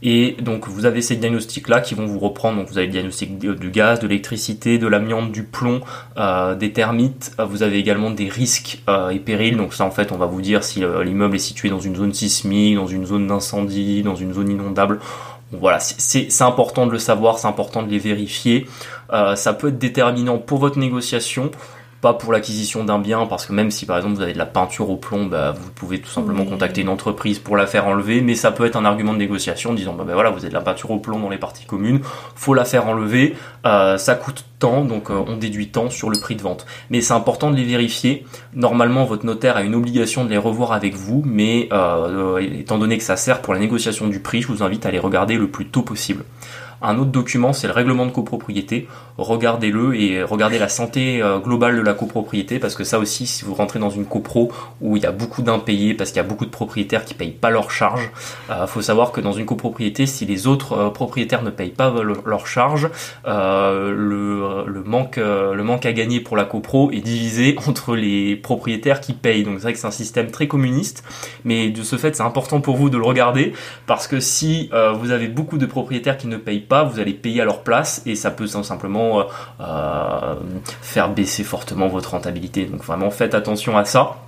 Et donc vous avez ces diagnostics là qui vont vous reprendre. Donc vous avez le aussi du gaz, de l'électricité, de l'amiante, du plomb, des termites. Vous avez également des risques et périls. Donc ça, en fait, on va vous dire si l'immeuble est situé dans une zone sismique, dans une zone d'incendie, dans une zone inondable. Voilà, c'est important de le savoir, c'est important de les vérifier. ça peut être déterminant pour votre négociation pas pour l'acquisition d'un bien, parce que même si par exemple vous avez de la peinture au plomb, bah, vous pouvez tout simplement contacter une entreprise pour la faire enlever, mais ça peut être un argument de négociation disant bah, bah, voilà vous avez de la peinture au plomb dans les parties communes, faut la faire enlever, euh, ça coûte tant, donc euh, on déduit tant sur le prix de vente. Mais c'est important de les vérifier. Normalement votre notaire a une obligation de les revoir avec vous, mais euh, étant donné que ça sert pour la négociation du prix, je vous invite à les regarder le plus tôt possible. Un autre document, c'est le règlement de copropriété. Regardez-le et regardez la santé euh, globale de la copropriété parce que ça aussi, si vous rentrez dans une copro où il y a beaucoup d'impayés parce qu'il y a beaucoup de propriétaires qui payent pas leurs charges, euh, faut savoir que dans une copropriété, si les autres euh, propriétaires ne payent pas leurs charges, euh, le, le, manque, le manque à gagner pour la copro est divisé entre les propriétaires qui payent. Donc c'est vrai que c'est un système très communiste, mais de ce fait, c'est important pour vous de le regarder parce que si vous avez beaucoup de propriétaires qui ne payent pas, vous allez payer à leur place et ça peut simplement euh, euh, faire baisser fortement votre rentabilité. Donc vraiment faites attention à ça.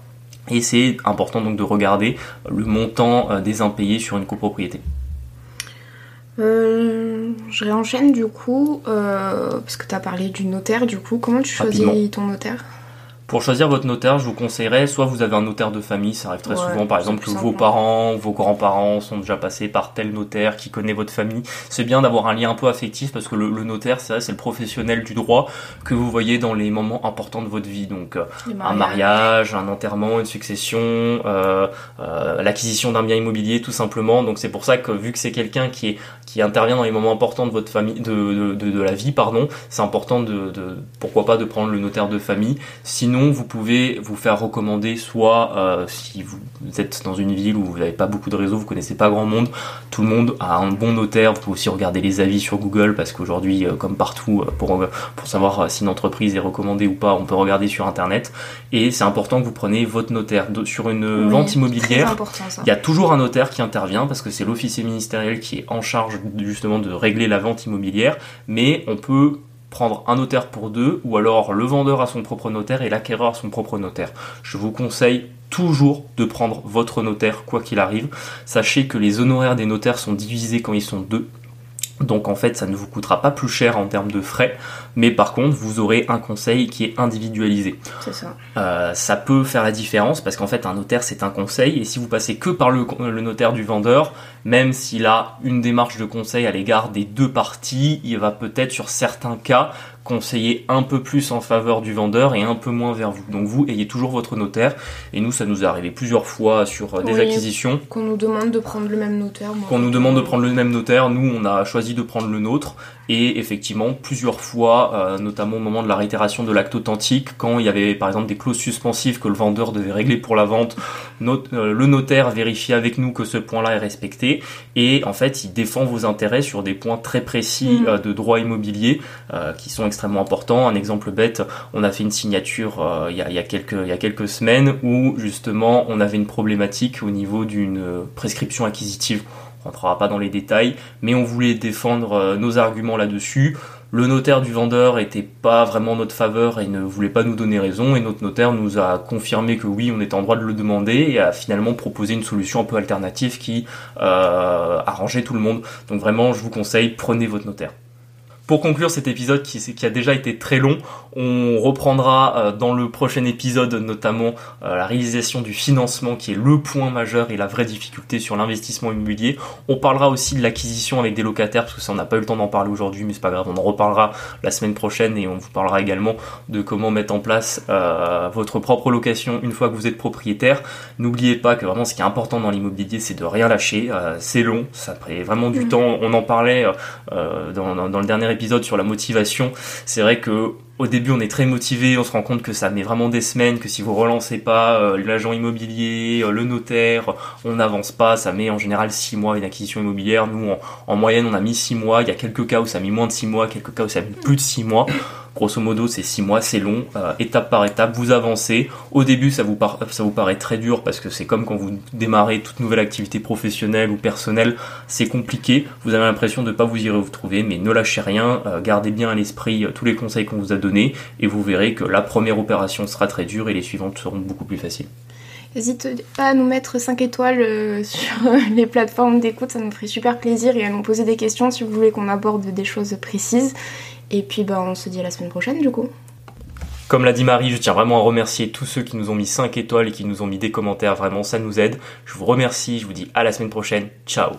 Et c'est important donc de regarder le montant euh, des impayés sur une copropriété. je réenchaîne du coup, parce que tu as parlé du notaire du coup. Comment tu choisis ton notaire? Pour choisir votre notaire, je vous conseillerais soit vous avez un notaire de famille, ça arrive très souvent, par exemple que vos parents, vos grands-parents sont déjà passés par tel notaire qui connaît votre famille. C'est bien d'avoir un lien un peu affectif parce que le, notaire, c'est c'est le professionnel du droit que vous voyez dans les moments importants de votre vie. Donc euh, un mariage, un enterrement, une succession, euh, euh, l'acquisition d'un bien immobilier, tout simplement. Donc c'est pour ça que vu que c'est quelqu'un qui est qui intervient dans les moments importants de votre famille, de, de, de, la vie, pardon, c'est important de, de, pourquoi pas de prendre le notaire de famille. Sinon, vous pouvez vous faire recommander soit euh, si vous êtes dans une ville où vous n'avez pas beaucoup de réseaux, vous connaissez pas grand monde, tout le monde a un bon notaire. Vous pouvez aussi regarder les avis sur Google parce qu'aujourd'hui, euh, comme partout, euh, pour pour savoir si une entreprise est recommandée ou pas, on peut regarder sur internet. Et c'est important que vous preniez votre notaire sur une vente immobilière. Il y a toujours un notaire qui intervient parce que c'est l'officier ministériel qui est en charge justement de régler la vente immobilière, mais on peut prendre un notaire pour deux, ou alors le vendeur à son propre notaire et l'acquéreur à son propre notaire. Je vous conseille toujours de prendre votre notaire, quoi qu'il arrive. Sachez que les honoraires des notaires sont divisés quand ils sont deux. Donc en fait, ça ne vous coûtera pas plus cher en termes de frais, mais par contre, vous aurez un conseil qui est individualisé. C'est ça. Euh, ça peut faire la différence parce qu'en fait, un notaire c'est un conseil, et si vous passez que par le, le notaire du vendeur, même s'il a une démarche de conseil à l'égard des deux parties, il va peut-être sur certains cas conseiller un peu plus en faveur du vendeur et un peu moins vers vous. Donc vous ayez toujours votre notaire et nous ça nous est arrivé plusieurs fois sur euh, des acquisitions. Qu'on nous demande de prendre le même notaire. Qu'on nous demande de prendre le même notaire, nous on a choisi de prendre le nôtre et effectivement, plusieurs fois, euh, notamment au moment de la réitération de l'acte authentique, quand il y avait par exemple des clauses suspensives que le vendeur devait régler pour la vente, euh, le notaire vérifie avec nous que ce point-là est respecté et en fait, il défend vos intérêts sur des points très précis mm. euh, de droit immobilier qui sont extrêmement importants. Un exemple bête, on a fait une signature il y, a, il, y a, quelques, il y a quelques semaines où justement on avait une problématique au niveau d'une prescription acquisitive rentrera pas dans les détails, mais on voulait défendre euh, nos arguments là-dessus. Le notaire du vendeur était pas vraiment notre faveur et ne voulait pas nous donner raison et notre notaire nous a confirmé que oui on était en droit de le demander et a finalement proposé une solution un peu alternative qui euh, arrangeait tout le monde. Donc vraiment je vous conseille prenez votre notaire. Pour conclure cet épisode qui, qui, a déjà été très long, on reprendra euh, dans le prochain épisode notamment euh, la réalisation du financement qui est le point majeur et la vraie difficulté sur l'investissement immobilier. On parlera aussi de l'acquisition avec des locataires parce que ça on n'a pas eu le temps d'en parler aujourd'hui mais c'est pas grave, on en reparlera la semaine prochaine et on vous parlera également de comment mettre en place euh, votre propre location une fois que vous êtes propriétaire. N'oubliez pas que vraiment ce qui est important dans l'immobilier c'est de rien lâcher, c'est long, ça prend vraiment du mmh. temps, on en parlait dans, dans, dans le dernier épisode sur la motivation. C'est vrai que au début, on est très motivé, on se rend compte que ça met vraiment des semaines, que si vous relancez pas euh, l'agent immobilier, euh, le notaire, on n'avance pas. Ça met en général 6 mois une acquisition immobilière. Nous, en, moyenne, on a mis 6 mois. Il y a quelques cas où ça a mis moins de 6 mois, quelques cas où ça a mis plus de 6 mois. Grosso modo, c'est 6 mois, c'est long, euh, étape par étape, vous avancez. Au début, ça vous, ça vous paraît très dur parce que c'est comme quand vous démarrez toute nouvelle activité professionnelle ou personnelle, c'est compliqué. Vous avez l'impression de ne pas vous y retrouver, mais ne lâchez rien, euh, gardez bien à l'esprit tous les conseils qu'on vous a donnés et vous verrez que la première opération sera très dure et les suivantes seront beaucoup plus faciles. N'hésite pas à nous mettre 5 étoiles euh, sur euh, les plateformes d'écoute, ça nous ferait super plaisir et à nous poser des questions si vous voulez qu'on aborde des choses précises. Et puis bah, on se dit à la semaine prochaine du coup. Comme l'a dit Marie, je tiens vraiment à remercier tous ceux qui nous ont mis 5 étoiles et qui nous ont mis des commentaires, vraiment ça nous aide. Je vous remercie, je vous dis à la semaine prochaine, ciao